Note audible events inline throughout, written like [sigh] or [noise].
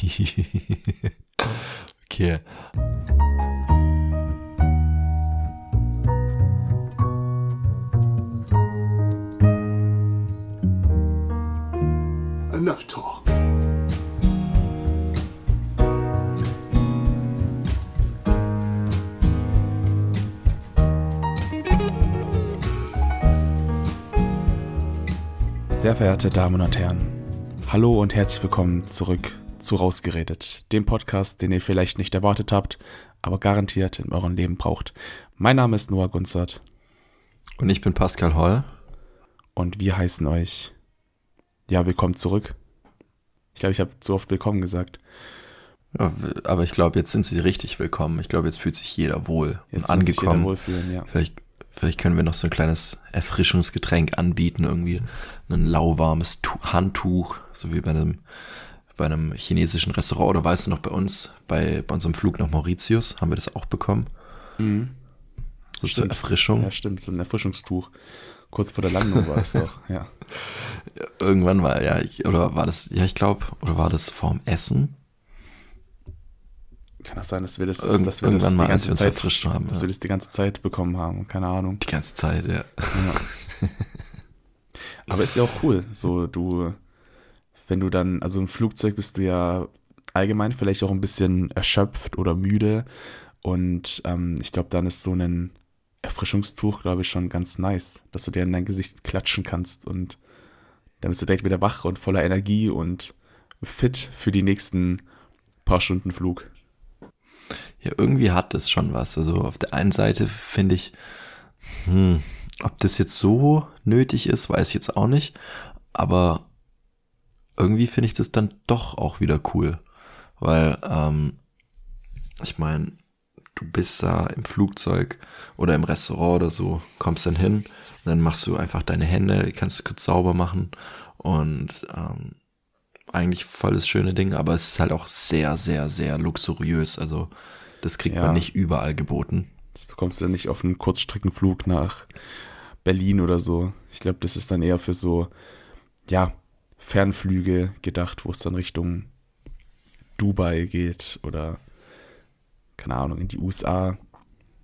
[laughs] okay. Enough talk. Sehr verehrte Damen und Herren, hallo und herzlich willkommen zurück zu Rausgeredet, dem Podcast, den ihr vielleicht nicht erwartet habt, aber garantiert in eurem Leben braucht. Mein Name ist Noah Gunzert Und ich bin Pascal Holl. und wir heißen euch, ja, willkommen zurück. Ich glaube, ich habe zu oft willkommen gesagt. Ja, aber ich glaube, jetzt sind sie richtig willkommen. Ich glaube, jetzt fühlt sich jeder wohl Jetzt und sich jeder angekommen. wohlfühlen, ja. Vielleicht, vielleicht können wir noch so ein kleines Erfrischungsgetränk anbieten, irgendwie ein lauwarmes Tu- Handtuch, so wie bei einem, bei einem chinesischen Restaurant. Oder weißt du noch, bei uns, bei, bei unserem Flug nach Mauritius, haben wir das auch bekommen. So zur Stimmt. Erfrischung. Ja, stimmt, so ein Erfrischungstuch. Kurz vor der Landung war es doch, ja. [laughs] Irgendwann war, ja, ich, oder war das, ja, ich glaube, oder war das vorm Essen? Kann auch sein, dass wir das, Irgend- dass wir das irgendwann die mal, als ganze wir uns Zeit, verfrischt haben. dass Ja. wir das die ganze Zeit bekommen haben, keine Ahnung. Die ganze Zeit, ja. Ja. [laughs] Aber ist ja auch cool. So, du, wenn du dann, also im Flugzeug bist du ja allgemein vielleicht auch ein bisschen erschöpft oder müde. Und ähm, ich glaube, dann ist so ein Erfrischungstuch, glaube ich, schon ganz nice, dass du dir in dein Gesicht klatschen kannst und dann bist du direkt wieder wach und voller Energie und fit für die nächsten paar Stunden Flug. Ja, irgendwie hat das schon was. Also auf der einen Seite finde ich, hm, ob das jetzt so nötig ist, weiß ich jetzt auch nicht. Aber irgendwie finde ich das dann doch auch wieder cool. Weil, ähm, ich meine, du bist da im Flugzeug oder im Restaurant oder so, kommst dann hin dann machst du einfach deine Hände, kannst du kurz sauber machen und ähm, eigentlich voll das schöne Ding, aber es ist halt auch sehr, sehr, sehr luxuriös. Also das kriegt Ja. man nicht überall geboten. Das bekommst du ja nicht auf einen Kurzstreckenflug nach Berlin oder so. Ich glaube, das ist dann eher für so, ja, Fernflüge gedacht, wo es dann Richtung Dubai geht oder, keine Ahnung, in die USA.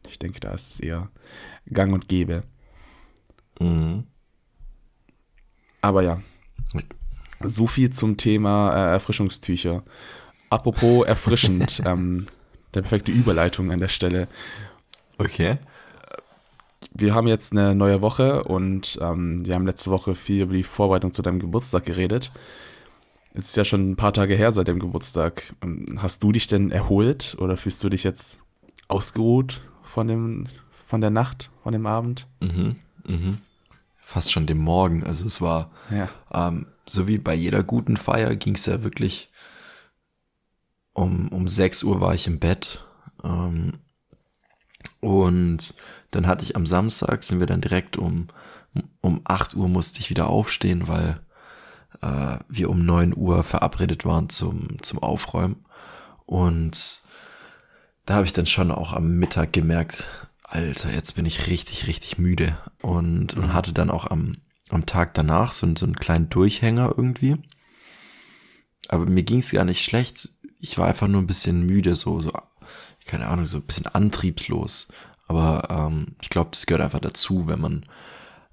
Ich denke, da ist es eher gang und gäbe. Mhm. Aber ja, so viel zum Thema äh, Erfrischungstücher. Apropos erfrischend, [laughs] ähm, der perfekte Überleitung an der Stelle. Okay. Wir haben jetzt eine neue Woche und ähm, wir haben letzte Woche viel über die Vorbereitung zu deinem Geburtstag geredet. Es ist ja schon ein paar Tage her seit dem Geburtstag. Ähm, Hast du dich denn erholt oder fühlst du dich jetzt ausgeruht von, dem, von der Nacht, von dem Abend? Mhm. Mhm. Fast schon dem Morgen. Also es war, Ja. ähm, so wie bei jeder guten Feier ging es ja wirklich um, um 6 Uhr war ich im Bett. Ähm, und dann hatte ich am Samstag, sind wir dann direkt um, um 8 Uhr musste ich wieder aufstehen, weil äh, wir um 9 Uhr verabredet waren zum, zum Aufräumen. Und da habe ich dann schon auch am Mittag gemerkt, Alter, jetzt bin ich richtig, richtig müde. Und, und hatte dann auch am, am Tag danach so, einen- so einen kleinen Durchhänger irgendwie. Aber mir ging es gar nicht schlecht. Ich war einfach nur ein bisschen müde, so, so, keine Ahnung, so ein bisschen antriebslos. Aber ähm, ich glaube, das gehört einfach dazu, wenn man,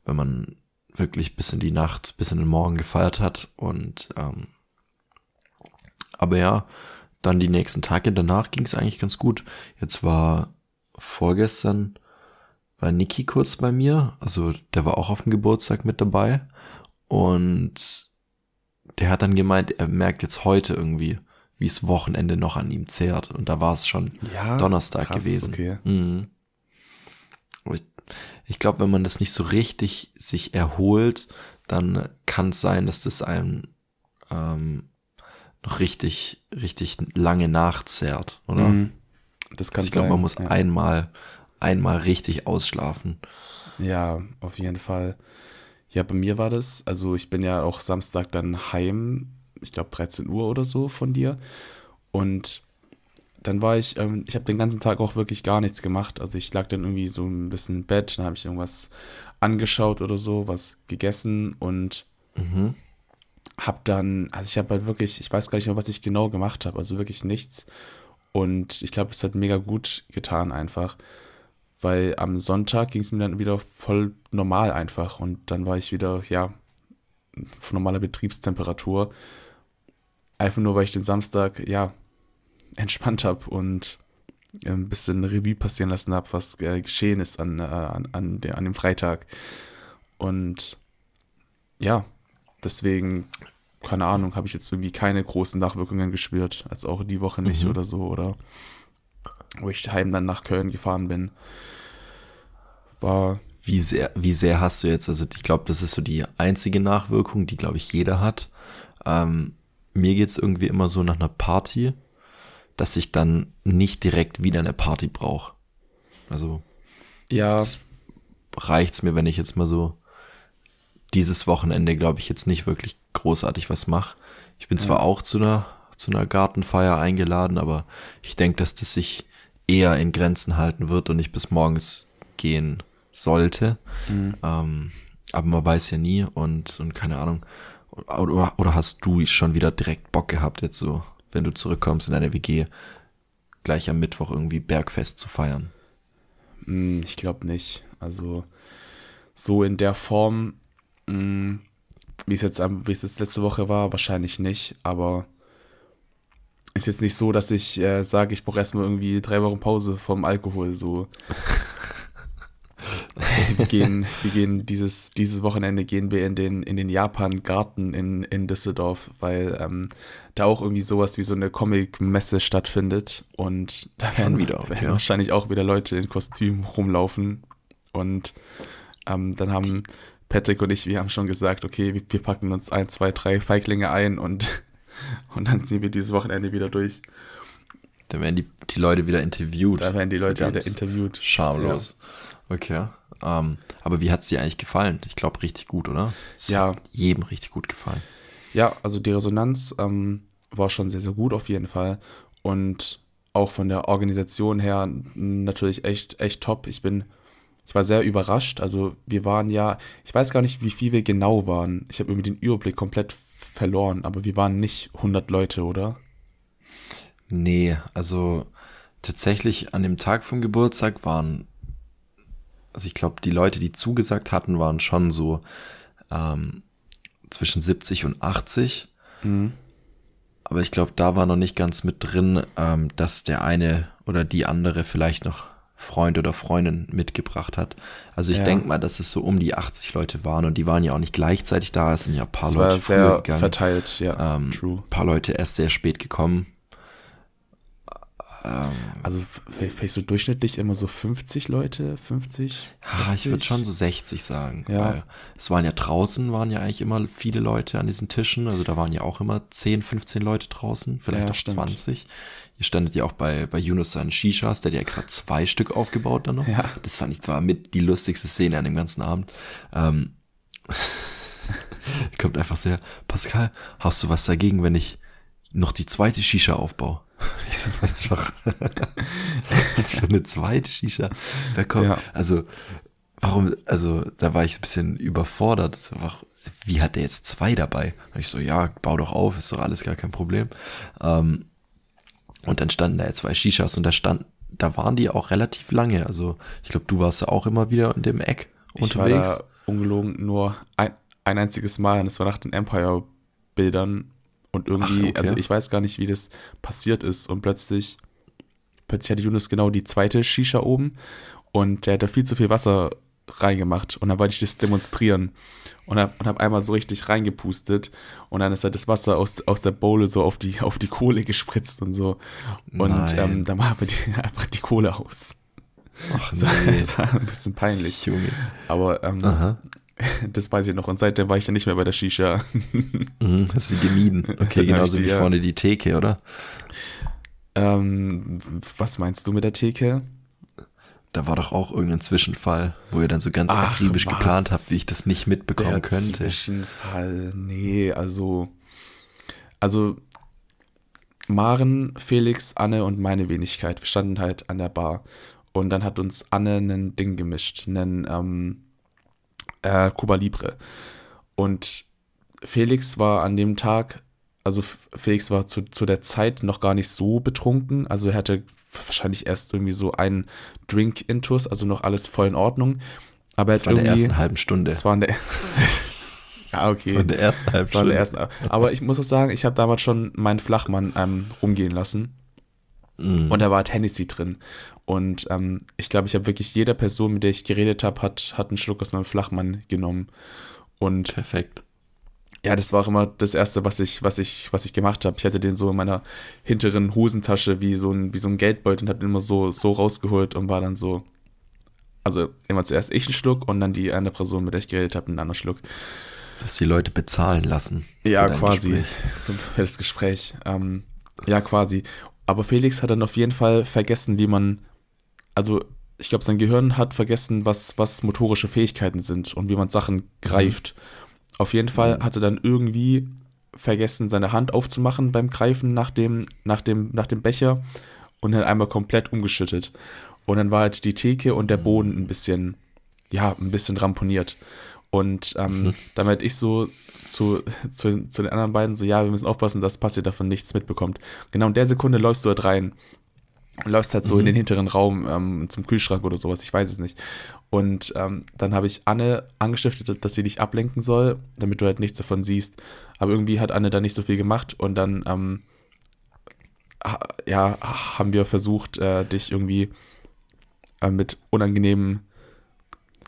wenn man wirklich bis in die Nacht, bis in den Morgen gefeiert hat. Und ähm, aber ja, dann die nächsten Tage danach ging es eigentlich ganz gut. Jetzt war vorgestern war Niki kurz bei mir, also der war auch auf dem Geburtstag mit dabei und der hat dann gemeint, er merkt jetzt heute irgendwie, wie es Wochenende noch an ihm zehrt und da war es schon Ja, Donnerstag krass, gewesen. okay. Mhm. Ich glaube, wenn man das nicht so richtig sich erholt, dann kann es sein, dass das einem ähm, noch richtig, richtig lange nachzehrt, oder? Mhm. Das kann ich glaube, man muss ja. einmal, einmal richtig ausschlafen. Ja, auf jeden Fall. Ja, bei mir war das, also ich bin ja auch Samstag dann heim, ich glaube 13 Uhr oder so von dir. Und dann war ich, ähm, ich habe den ganzen Tag auch wirklich gar nichts gemacht. Also ich lag dann irgendwie so ein bisschen im Bett, dann habe ich irgendwas angeschaut oder so, was gegessen und Mhm. hab dann, also ich habe halt wirklich, ich weiß gar nicht mehr, was ich genau gemacht habe, also wirklich nichts. Und ich glaube, es hat mega gut getan einfach, weil am Sonntag ging es mir dann wieder voll normal einfach und dann war ich wieder, ja, von normaler Betriebstemperatur. Einfach nur, weil ich den Samstag, ja, entspannt habe und ein bisschen Revue passieren lassen habe, was äh, geschehen ist an, äh, an, an, der, an dem Freitag. Und ja, deswegen, keine Ahnung, habe ich jetzt irgendwie keine großen Nachwirkungen gespürt, als auch die Woche nicht mhm. oder so, oder wo ich heim dann nach Köln gefahren bin. War. Wie sehr, wie sehr hast du jetzt, also ich glaube, das ist so die einzige Nachwirkung, die, glaube ich, jeder hat. Ähm, mir geht es irgendwie immer so nach einer Party, dass ich dann nicht direkt wieder eine Party brauche. Also ja, reicht's mir, wenn ich jetzt mal so dieses Wochenende, glaube ich, jetzt nicht wirklich großartig was mache. Ich bin ja. zwar auch zu einer, zu einer Gartenfeier eingeladen, aber ich denke, dass das sich eher in Grenzen halten wird und nicht bis morgens gehen sollte. Mhm. Ähm, aber man weiß ja nie und, und keine Ahnung. Oder, oder hast du schon wieder direkt Bock gehabt, jetzt so, wenn du zurückkommst in deine WG, gleich am Mittwoch irgendwie Bergfest zu feiern? Mm, ich glaube nicht. Also so in der Form Mm, wie es jetzt, wie es jetzt letzte Woche war, wahrscheinlich nicht, aber ist jetzt nicht so, dass ich äh, sage, ich brauche erstmal irgendwie drei Wochen Pause vom Alkohol. So. [laughs] [laughs] wir gehen, wir gehen dieses, dieses Wochenende gehen wir in den, in den Japan-Garten in, in Düsseldorf, weil ähm, da auch irgendwie sowas wie so eine Comic-Messe stattfindet. Und da werden, wieder, werden wahrscheinlich auch wieder Leute in Kostüm rumlaufen. Und ähm, dann haben Patrick und ich, wir haben schon gesagt, okay, wir, packen uns ein, zwei, drei Feiglinge ein und, [laughs] und dann ziehen wir dieses Wochenende wieder durch. Da werden die, die Leute wieder interviewt. Da werden die Leute wieder interviewt. Schamlos. Ja. Okay. Ähm, aber wie hat es dir eigentlich gefallen? Ich glaube, richtig gut, oder? Es ja. jedem richtig gut gefallen. Ja, also die Resonanz ähm, war schon sehr, sehr gut auf jeden Fall. Und auch von der Organisation her natürlich echt, echt top. Ich bin ich war sehr überrascht. Also wir waren ja, ich weiß gar nicht, wie viel wir genau waren. Ich habe irgendwie den Überblick komplett verloren, aber wir waren nicht 100 Leute, oder? Nee, also tatsächlich an dem Tag vom Geburtstag waren, also ich glaube, die Leute, die zugesagt hatten, waren schon so ähm, zwischen 70 und 80. Mhm. Aber ich glaube, da war noch nicht ganz mit drin, ähm, dass der eine oder die andere vielleicht noch Freund oder Freundin mitgebracht hat. Also ich ja. denke mal, dass es so um die 80 Leute waren und die waren ja auch nicht gleichzeitig da, es sind ja ein paar es Leute war sehr gegangen. verteilt, ja. Ähm, True. Ein paar Leute erst sehr spät gekommen. Ähm, also vielleicht so durchschnittlich immer so 50 Leute, 50? Ja, ich würde schon so 60 sagen. Ja. Weil es waren ja draußen, waren ja eigentlich immer viele Leute an diesen Tischen. Also da waren ja auch immer 10, 15 Leute draußen, vielleicht ja, auch stimmt. 20. Ihr standet ja auch bei, bei Yunus an Shishas, der hat ja extra zwei Stück aufgebaut dann noch. Ja. Das fand ich zwar mit die lustigste Szene an dem ganzen Abend. Ähm, [laughs] kommt einfach sehr, Pascal, hast du was dagegen, wenn ich noch die zweite Shisha aufbaue? [laughs] Ich so, was [laughs] was für eine zweite Shisha? Wer kommt? Ja. Also, warum, also, da war ich ein bisschen überfordert. Wie hat der jetzt zwei dabei? Und ich so, ja, bau doch auf, ist doch alles gar kein Problem. Ähm, und dann standen da ja zwei Shishas und da stand, da waren die auch relativ lange. Also ich glaube, du warst ja auch immer wieder in dem Eck unterwegs. Ich war da ungelogen nur ein, ein einziges Mal und das war nach den Empire-Bildern. Und irgendwie, Ach, okay. also ich weiß gar nicht, wie das passiert ist. Und plötzlich, plötzlich hatte Yunus genau die zweite Shisha oben und der hat da viel zu viel Wasser reingemacht und dann wollte ich das demonstrieren und habe und hab einmal so richtig reingepustet und dann ist halt das Wasser aus, aus der Bowle so auf die, [laughs] auf die Kohle gespritzt und so und ähm, dann war aber die, [laughs] einfach die Kohle aus. Ach [laughs] so, nee. Das war ein bisschen peinlich. Junge. Aber ähm, [laughs] das weiß ich noch und seitdem war ich dann nicht mehr bei der Shisha. [laughs] Mhm, hast du gemieden. [laughs] Okay, genauso wie vorne die Theke, oder? Ähm, was meinst du mit der Theke? Da war doch auch irgendein Zwischenfall, wo ihr dann so ganz Ach, akribisch was? geplant habt, wie ich das nicht mitbekommen Der könnte. Zwischenfall, nee, also, also Maren, Felix, Anne und meine Wenigkeit, wir standen halt an der Bar und dann hat uns Anne ein Ding gemischt, einen ähm, äh, Cuba Libre und Felix war an dem Tag, also Felix war zu, zu der Zeit noch gar nicht so betrunken. Also er hatte wahrscheinlich erst irgendwie so einen Drink intus, also noch alles voll in Ordnung. Aber er das war in der ersten halben Stunde. Das war in der [laughs] Ja, okay. Von der ersten halben Stunde. Ersten, aber ich muss auch sagen, ich habe damals schon meinen Flachmann ähm, rumgehen lassen. Mm. Und da war Hennessy drin. Und ähm, ich glaube, ich habe wirklich jeder Person, mit der ich geredet habe, hat, hat einen Schluck aus meinem Flachmann genommen. Und Perfekt. Ja, das war auch immer das Erste, was ich, was ich, was ich gemacht habe. Ich hatte den so in meiner hinteren Hosentasche wie so ein, wie so ein Geldbeutel und habe den immer so, so rausgeholt und war dann so. Also immer zuerst ich einen Schluck und dann die andere Person, mit der ich geredet habe, einen anderen Schluck. Dass die Leute bezahlen lassen. Ja, quasi. Für, [laughs] für, das Gespräch. Ähm, ja, quasi. Aber Felix hat dann auf jeden Fall vergessen, wie man. Also, ich glaube, sein Gehirn hat vergessen, was, was motorische Fähigkeiten sind und wie man Sachen greift. Mhm. Auf jeden Fall hat er dann irgendwie vergessen, seine Hand aufzumachen beim Greifen nach dem, nach dem, nach dem Becher und dann einmal komplett umgeschüttet. Und dann war halt die Theke und der Boden ein bisschen, ja, ein bisschen ramponiert. Und ähm, mhm. damit ich so zu, zu, zu den anderen beiden so, ja, wir müssen aufpassen, dass passiert davon nichts mitbekommt. Genau in der Sekunde läufst du halt rein läufst halt so mhm. in den hinteren Raum ähm, zum Kühlschrank oder sowas, ich weiß es nicht. Und ähm, dann habe ich Anne angestiftet, dass sie dich ablenken soll, damit du halt nichts davon siehst. Aber irgendwie hat Anne da nicht so viel gemacht und dann, ähm, ja, haben wir versucht, äh, dich irgendwie äh, mit unangenehmen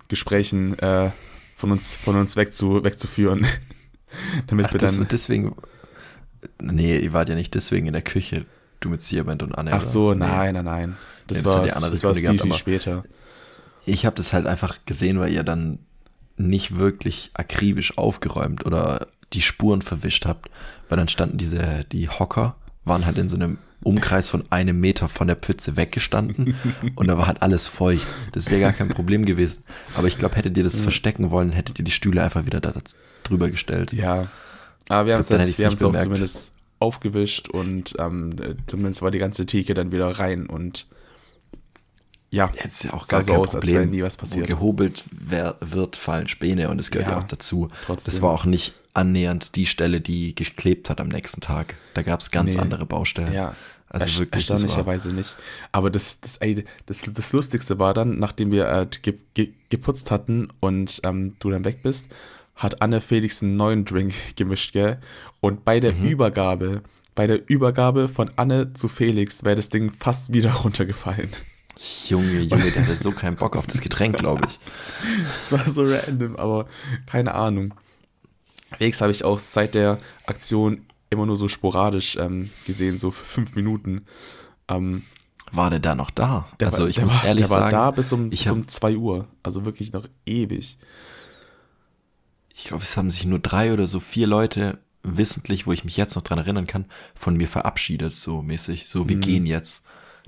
Gesprächen äh, von uns, von uns wegzu, wegzuführen. [laughs] damit Ach, wir dann. deswegen. Nee, ihr wart ja nicht deswegen in der Küche du mit Siebent und Anne. Ach so, oder? nein, nein, nein. Das, ja, war, das war viel, viel später. Ich habe das halt einfach gesehen, weil ihr dann nicht wirklich akribisch aufgeräumt oder die Spuren verwischt habt, weil dann standen diese, die Hocker, waren halt in so einem Umkreis von einem Meter von der Pfütze weggestanden und da war halt alles feucht. Das ist ja gar kein Problem gewesen. Aber ich glaube, hättet ihr das verstecken wollen, hättet ihr die Stühle einfach wieder da drüber gestellt. Ja. Aber wir haben es auch zumindest aufgewischt und ähm, zumindest war die ganze Theke dann wieder rein und ja, jetzt ja auch gar so aus, Problem, als wäre nie was passiert. Gehobelt wer, wird, fallen Späne und es gehört ja, ja auch dazu. Trotzdem. Das war auch nicht annähernd die Stelle, die geklebt hat am nächsten Tag. Da gab es ganz nee. andere Baustellen. Ja, also wirklich. Erstaunlicherweise nicht. Aber das, das, das, das Lustigste war dann, nachdem wir äh, ge, ge, geputzt hatten und ähm, du dann weg bist, hat Anne Felix einen neuen Drink [laughs] gemischt, gell? Und bei der mhm. Übergabe, bei der Übergabe von Anne zu Felix wäre das Ding fast wieder [laughs] runtergefallen. Junge, Junge, der hatte so keinen Bock auf das Getränk, glaube ich. [laughs] Es war so random, aber keine Ahnung. Felix habe ich auch seit der Aktion immer nur so sporadisch ähm, gesehen, so für fünf Minuten. Ähm, war der da noch da? Der also ich muss war, ehrlich der sagen, der war da bis um, bis um 2 Uhr, also wirklich noch ewig ich glaube, es haben sich nur drei oder so vier Leute wissentlich, wo ich mich jetzt noch dran erinnern kann, von mir verabschiedet, so mäßig, so wir mhm. gehen jetzt.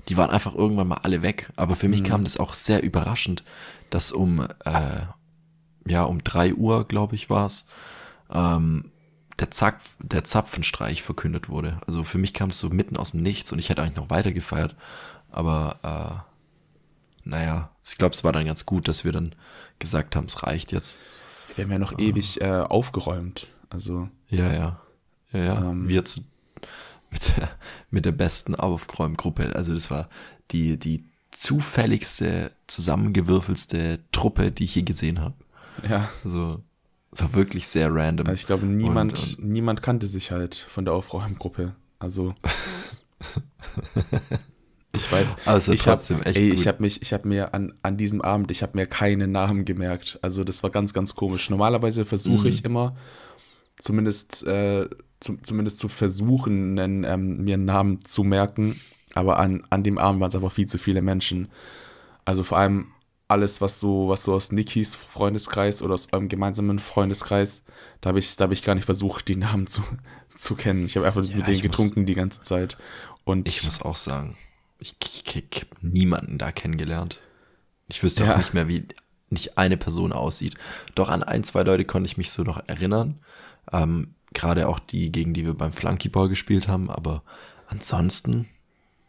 Die waren einfach irgendwann mal alle weg, aber für mich mhm. kam das auch sehr überraschend, dass um, äh, ja, um drei Uhr, glaube ich, war es, ähm, der, Zapf, der Zapfenstreich verkündet wurde. Also für mich kam es so mitten aus dem Nichts und ich hätte eigentlich noch weiter gefeiert, aber äh, naja, ich glaube, es war dann ganz gut, dass wir dann gesagt haben, es reicht jetzt. Wir haben ja noch ah. ewig äh, aufgeräumt. Also. Ja, ja. Ja, ja. Ähm, wir zu, [laughs] mit, der, mit der besten Aufräumgruppe. Also das war die, die zufälligste, zusammengewürfelste Truppe, die ich je gesehen habe. Ja. Also war wirklich sehr random. Also ich glaube, niemand, und, und niemand kannte sich halt von der Aufräumgruppe. Also. Ich weiß, [laughs] also ich trotzdem hab, echt ey, ich habe mich, ich habe mir an, an diesem Abend, ich habe mir keine Namen gemerkt. Also das war ganz, ganz komisch. Normalerweise versuche mhm. ich immer, zumindest, äh, zu, zumindest zu versuchen, einen, ähm, mir einen Namen zu merken. Aber an, an dem Abend waren es einfach viel zu viele Menschen. Also vor allem alles, was so, was so aus Nikis Freundeskreis oder aus eurem gemeinsamen Freundeskreis, da habe ich, da hab ich gar nicht versucht, die Namen zu, [laughs] zu kennen. Ich habe einfach ja, mit denen getrunken muss, die ganze Zeit. Und ich muss auch sagen, ich, ich, ich habe niemanden da kennengelernt. Ich wüsste ja. auch nicht mehr, wie nicht eine Person aussieht. Doch an ein, zwei Leute konnte ich mich so noch erinnern. Ähm, Gerade auch die, gegen die wir beim Flunkyball gespielt haben. Aber ansonsten,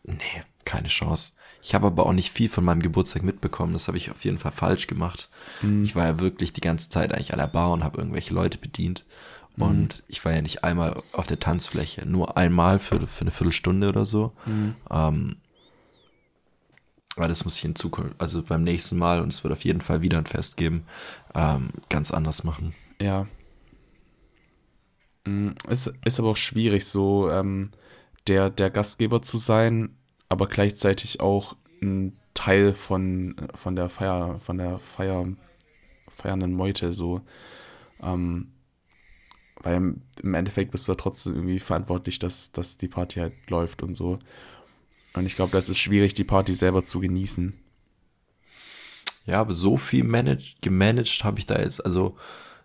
nee, keine Chance. Ich habe aber auch nicht viel von meinem Geburtstag mitbekommen. Das habe ich auf jeden Fall falsch gemacht. Mhm. Ich war ja wirklich die ganze Zeit eigentlich an der Bar und habe irgendwelche Leute bedient. Mhm. Und ich war ja nicht einmal auf der Tanzfläche, nur einmal für, für eine Viertelstunde oder so. Mhm. Ähm, aber das muss ich in Zukunft, also beim nächsten Mal, und es wird auf jeden Fall wieder ein Fest geben, ähm, ganz anders machen. Ja. Es ist aber auch schwierig, so ähm, der, der Gastgeber zu sein, aber gleichzeitig auch ein Teil von, von der Feier, von der Feier, feiernden Meute, so. Ähm, weil im Endeffekt bist du ja trotzdem irgendwie verantwortlich, dass, dass die Party halt läuft und so. Und ich glaube, das ist schwierig, die Party selber zu genießen. Ja, aber so viel managed, gemanagt habe ich da jetzt, also,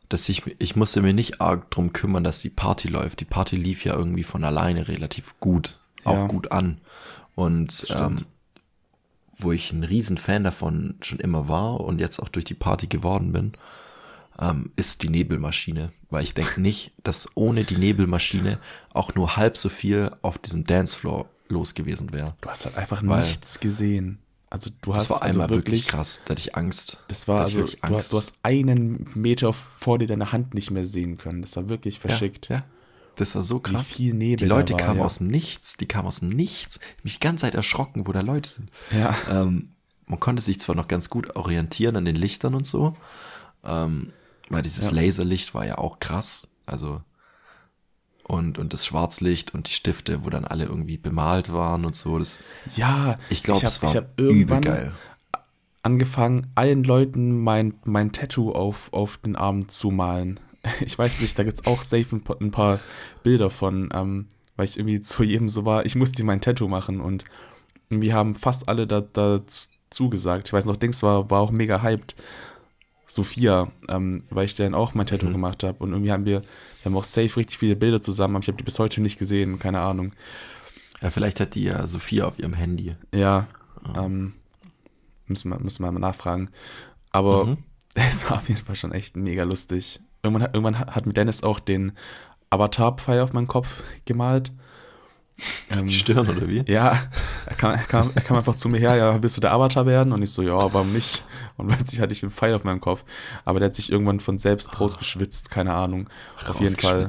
dass ich, ich musste mir nicht arg drum kümmern, dass die Party läuft. Die Party lief ja irgendwie von alleine relativ gut, auch ja. gut an. Und ähm, wo ich ein Riesenfan davon schon immer war und jetzt auch durch die Party geworden bin, ähm, ist die Nebelmaschine. Weil ich denke nicht, dass ohne die Nebelmaschine auch nur halb so viel auf diesem Dancefloor los gewesen wäre. Du hast halt einfach nichts gesehen. Also du hast das war also einmal wirklich, wirklich, krass, da hatte ich Angst. Das war also, du hast, du hast einen Meter vor dir deine Hand nicht mehr sehen können. Das war wirklich verschickt. Ja, ja. Das war so krass. Wie viel Nebel Die Leute war, kamen ja. aus dem Nichts, die kamen aus dem Nichts. Ich mich die ganze Zeit erschrocken, wo da Leute sind. Ja. Ähm, man konnte sich zwar noch ganz gut orientieren an den Lichtern und so, ähm, weil dieses ja. Laserlicht war ja auch krass. Also und, und das Schwarzlicht und die Stifte, wo dann alle irgendwie bemalt waren und so. Das, ja, ich glaube, es war ich hab irgendwann geil. angefangen, allen Leuten mein, mein Tattoo auf, auf den Arm zu malen. [laughs] Ich weiß nicht, da gibt's auch safe ein paar, Bilder von, ähm, weil ich irgendwie zu jedem so war, ich musste mein Tattoo machen und wir haben fast alle da, da zugesagt. Ich weiß noch, Dings war, war auch mega hyped. Sophia, ähm, weil ich dann auch mein Tattoo mhm. gemacht habe. Und irgendwie haben wir, wir haben auch safe richtig viele Bilder zusammen, aber ich habe die bis heute nicht gesehen, keine Ahnung. Ja, vielleicht hat die ja Sophia auf ihrem Handy. Ja, ja. Ähm, müssen, wir, müssen wir mal nachfragen. Aber mhm. [laughs] es war auf jeden Fall schon echt mega lustig. Irgendwann, irgendwann hat mir Dennis auch den Avatar-Pfeil auf meinen Kopf gemalt. Ähm, die Stirn oder wie? Ja, er kam, er, kam, er kam einfach zu mir her, ja, willst du der Avatar werden? Und ich so, ja, warum nicht? Und plötzlich hatte ich einen Pfeil auf meinem Kopf. Aber der hat sich irgendwann von selbst oh. rausgeschwitzt, keine Ahnung. Auf jeden Fall,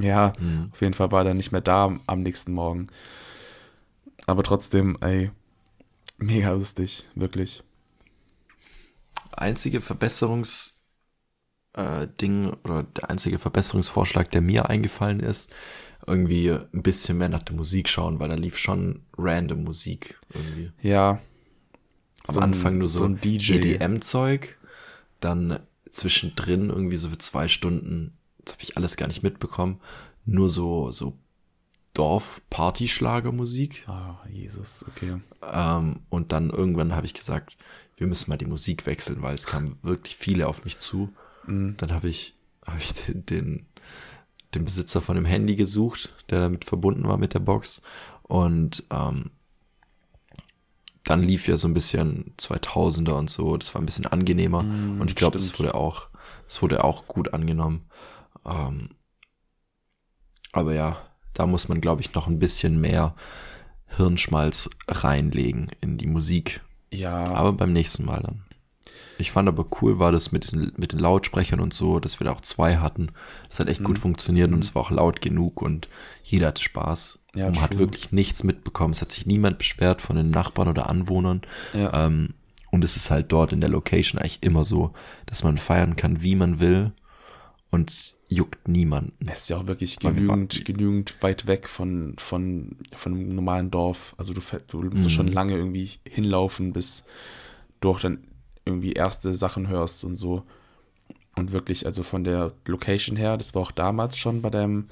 ja, mhm. auf jeden Fall war er nicht mehr da am nächsten Morgen. Aber trotzdem, ey, mega lustig, wirklich. Einzige Verbesserungs- äh, Ding oder der einzige Verbesserungsvorschlag, der mir eingefallen ist, irgendwie ein bisschen mehr nach der Musik schauen, weil da lief schon random Musik irgendwie. Ja. Am so Anfang ein, nur so, so ein EDM-Zeug, dann zwischendrin irgendwie so für zwei Stunden, das habe ich alles gar nicht mitbekommen, nur so, so Dorf-Partyschlagermusik. Ah, oh, Jesus, okay. Ähm, und dann irgendwann habe ich gesagt, wir müssen mal die Musik wechseln, weil es kamen wirklich viele auf mich zu. Mhm. Dann habe ich, hab ich [laughs] den, den den Besitzer von dem Handy gesucht, der damit verbunden war mit der Box. Und ähm, dann lief ja so ein bisschen 2000er und so. Das war ein bisschen angenehmer. Mm, und ich glaube, es wurde auch, es wurde auch gut angenommen. Ähm, aber ja, da muss man, glaube ich, noch ein bisschen mehr Hirnschmalz reinlegen in die Musik. Ja. Aber beim nächsten Mal dann. Ich fand aber cool war das mit diesen, mit den Lautsprechern und so, dass wir da auch zwei hatten. Das hat echt mhm. gut funktioniert und es war auch laut genug und jeder hatte Spaß. Ja, und man hat wirklich nichts mitbekommen. Es hat sich niemand beschwert von den Nachbarn oder Anwohnern. Ja. Ähm, und es ist halt dort in der Location eigentlich immer so, dass man feiern kann, wie man will. Und es juckt niemanden. Es ist ja auch wirklich genügend, genügend weit weg von, von, von einem normalen Dorf. Also du, du musst mhm. schon lange irgendwie hinlaufen, bis du auch dann irgendwie erste Sachen hörst und so. Und wirklich, also von der Location her, das war auch damals schon bei deinem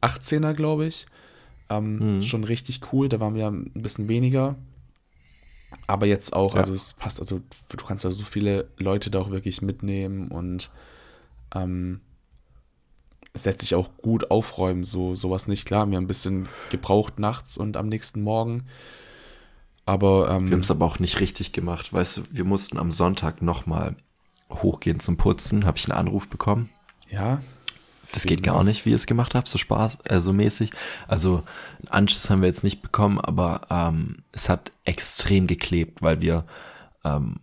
18er, glaube ich, ähm, mhm. schon richtig cool. Da waren wir ein bisschen weniger. Aber jetzt auch, ja. also es passt, also du kannst da so viele Leute da auch wirklich mitnehmen und ähm, es lässt sich auch gut aufräumen, so sowas nicht. Klar, wir haben ein bisschen gebraucht nachts und am nächsten Morgen aber ähm, wir haben es aber auch nicht richtig gemacht. Weißt du, wir mussten am Sonntag nochmal hochgehen zum Putzen. Habe ich einen Anruf bekommen. Ja. Das geht gar nicht, wie ihr es gemacht habt, so Spaß, äh, so mäßig. Also einen Anschluss haben wir jetzt nicht bekommen, aber ähm, es hat extrem geklebt, weil wir ähm,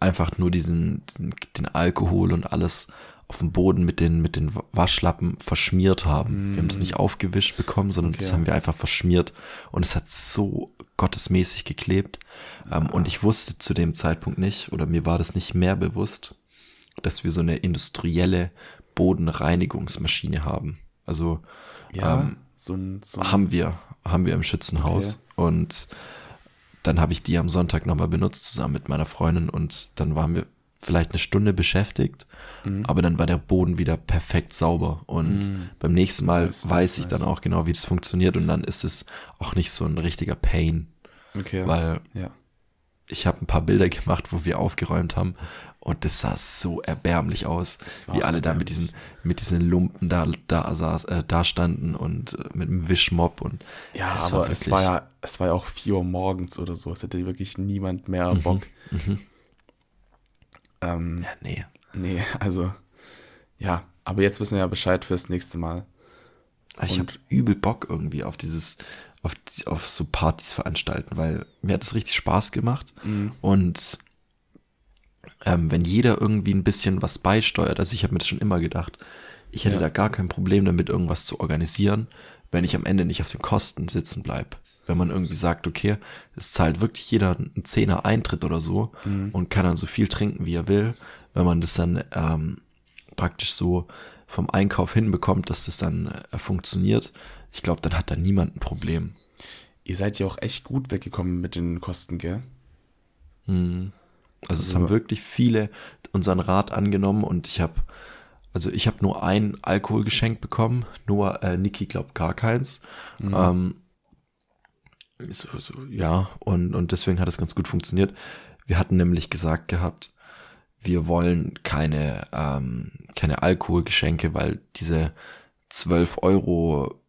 einfach nur diesen den, den Alkohol und alles auf dem Boden mit den, mit den Waschlappen verschmiert haben. Wir haben es nicht aufgewischt bekommen, sondern das Okay. haben wir einfach verschmiert. Und es hat so gottesmäßig geklebt. Ähm, und ich wusste zu dem Zeitpunkt nicht, oder mir war das nicht mehr bewusst, dass wir so eine industrielle Bodenreinigungsmaschine haben. Also Ja, ähm, so ein, so ein haben wir, haben wir im Schützenhaus. Und dann habe ich die am Sonntag nochmal benutzt, zusammen mit meiner Freundin. Und dann waren wir vielleicht eine Stunde beschäftigt, Mhm. aber dann war der Boden wieder perfekt sauber. Und beim nächsten Mal weiß nice, ich dann nice. auch genau, wie das funktioniert. Und dann ist es auch nicht so ein richtiger Pain. Okay. Weil ja. ich habe ein paar Bilder gemacht, wo wir aufgeräumt haben und das sah so erbärmlich aus, wie alle da mit diesen mit diesen Lumpen da da saß, äh, da standen und äh, mit dem Wischmopp und Ja, aber war es war ja, es war ja auch 4 Uhr morgens oder so. Es hätte wirklich niemand mehr Mhm. Bock. Ähm, ja, nee. nee, also, ja, aber jetzt wissen wir ja Bescheid fürs nächste Mal. Ich habe übel Bock irgendwie auf dieses auf, auf so Partys veranstalten, weil mir hat es richtig Spaß gemacht und ähm, wenn jeder irgendwie ein bisschen was beisteuert, also ich habe mir das schon immer gedacht, ich hätte Ja. da gar kein Problem damit, irgendwas zu organisieren, wenn ich am Ende nicht auf den Kosten sitzen bleib. Wenn man irgendwie sagt, okay, es zahlt wirklich jeder einen Zehner Eintritt oder so und kann dann so viel trinken, wie er will, wenn man das dann ähm, praktisch so vom Einkauf hinbekommt, dass das dann äh, funktioniert, ich glaube, dann hat da niemand ein Problem. Ihr seid ja auch echt gut weggekommen mit den Kosten, gell? Also es Also- haben wirklich viele unseren Rat angenommen und ich habe, also ich habe nur ein Alkoholgeschenk bekommen, nur äh, Niki glaubt gar keins. Ähm, so, so, ja, und, und deswegen hat es ganz gut funktioniert. Wir hatten nämlich gesagt gehabt, wir wollen keine, ähm, keine Alkoholgeschenke, weil diese 12 Euro,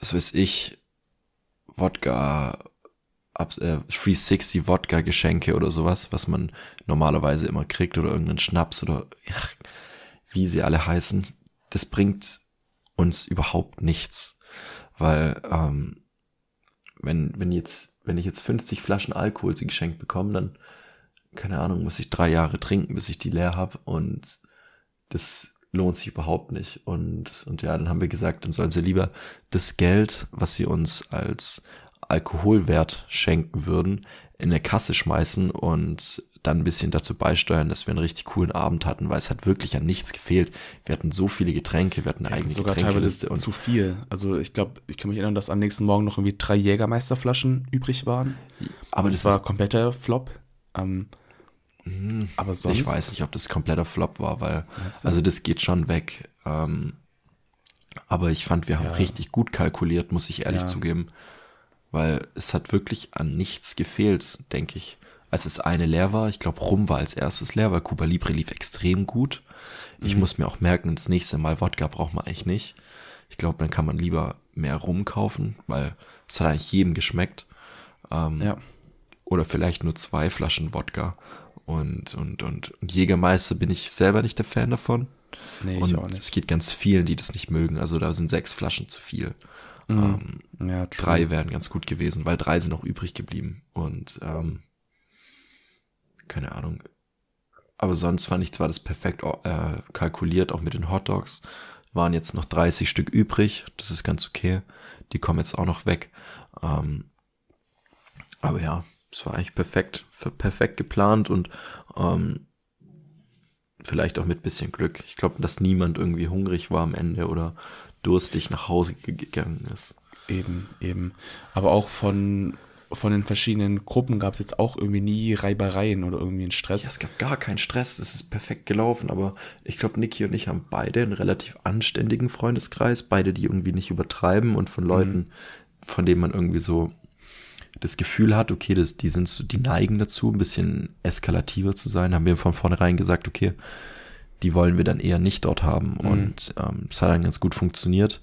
was weiß ich, Wodka, ab, äh, 360 Wodka Geschenke oder sowas, was man normalerweise immer kriegt oder irgendeinen Schnaps oder ja, wie sie alle heißen, das bringt uns überhaupt nichts, weil ähm, wenn wenn jetzt wenn ich jetzt 50 Flaschen Alkohol sie geschenkt bekomme, dann keine Ahnung, muss ich drei Jahre trinken, bis ich die leer habe und das lohnt sich überhaupt nicht. Und, und ja, dann haben wir gesagt, dann sollen sie lieber das Geld, was sie uns als Alkoholwert schenken würden, in eine Kasse schmeißen und dann ein bisschen dazu beisteuern, dass wir einen richtig coolen Abend hatten, weil es hat wirklich an nichts gefehlt. Wir hatten so viele Getränke, wir hatten eine eigene Sogar teilweise Getränkeliste und zu viel. Also ich glaube, ich kann mich erinnern, dass am nächsten Morgen noch irgendwie drei Jägermeisterflaschen übrig waren. aber das, das, war kompletter Flop. Ähm, aber sonst. ich weiß nicht, ob das kompletter Flop war, weil also das geht schon weg. Ähm, aber ich fand, wir haben Ja. richtig gut kalkuliert, muss ich ehrlich Ja. zugeben, weil es hat wirklich an nichts gefehlt, denke ich. Als es eine leer war, ich glaube, Rum war als erstes leer, weil Cuba Libre lief extrem gut. Mhm. Ich muss mir auch merken, das nächste Mal Wodka braucht man eigentlich nicht. Ich glaube, dann kann man lieber mehr Rum kaufen, weil es hat eigentlich jedem geschmeckt. ja. Oder vielleicht nur zwei Flaschen Wodka. Und, und, und, und Jägermeister bin ich selber nicht der Fan davon. Nee, ich und auch nicht. es geht ganz vielen, die das nicht mögen. Also da sind sechs Flaschen zu viel. Ähm, Ja, drei wären ganz gut gewesen, weil drei sind noch übrig geblieben. Und ähm, keine Ahnung. Aber sonst fand ich, war das perfekt äh, kalkuliert, auch mit den Hotdogs. Waren jetzt noch 30 Stück übrig. Das ist ganz okay. Die kommen jetzt auch noch weg. Ähm, aber ja, es war eigentlich perfekt, perfekt geplant und ähm, vielleicht auch mit bisschen Glück. Ich glaube, dass niemand irgendwie hungrig war am Ende oder durstig nach Hause ge- gegangen ist. Eben, eben. Aber auch von, von den verschiedenen Gruppen gab es jetzt auch irgendwie nie Reibereien oder irgendwie einen Stress. Ja, es gab gar keinen Stress, es ist perfekt gelaufen, aber ich glaube, Niki und ich haben beide einen relativ anständigen Freundeskreis, beide, die irgendwie nicht übertreiben und von Leuten, von denen man irgendwie so das Gefühl hat, okay, das, die sind so, die neigen dazu, ein bisschen eskalativer zu sein, haben wir von vornherein gesagt, okay, die wollen wir dann eher nicht dort haben. Und ähm, es hat dann ganz gut funktioniert.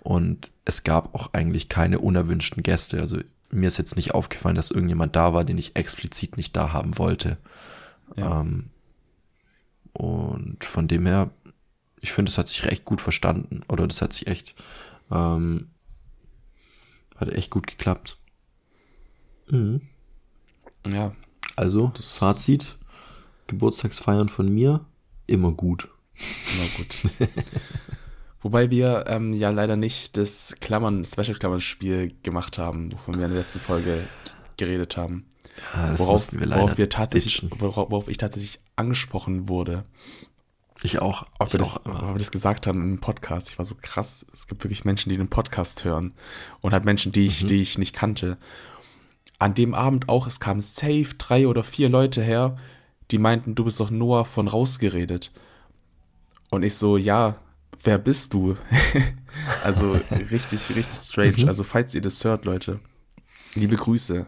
Und es gab auch eigentlich keine unerwünschten Gäste. Also mir ist jetzt nicht aufgefallen, dass irgendjemand da war, den ich explizit nicht da haben wollte. Ja. Ähm, und von dem her, ich finde, es hat sich echt gut verstanden. Oder das hat sich echt, ähm, hat echt gut geklappt. Ja, Also, Fazit, Geburtstagsfeiern von mir, immer gut. Na gut. [laughs] Wobei wir ähm, ja leider nicht das Klammern, Special-Klammern-Spiel gemacht haben, wovon wir in der letzten Folge geredet haben. Ja, worauf, wir, worauf wir tatsächlich, worauf, worauf, ich tatsächlich angesprochen wurde. Ich auch. Ob, ich wir das, ob wir das gesagt haben im Podcast. Ich war so krass. Es gibt wirklich Menschen, die den Podcast hören. Und halt Menschen, die ich, mhm. die ich nicht kannte. An dem Abend auch, es kamen safe drei oder vier Leute her, die meinten, du bist doch Noah von rausgeredet. Und ich so, ja, wer bist du? [laughs] also richtig, richtig strange. Mhm. Also falls ihr das hört, Leute, liebe Grüße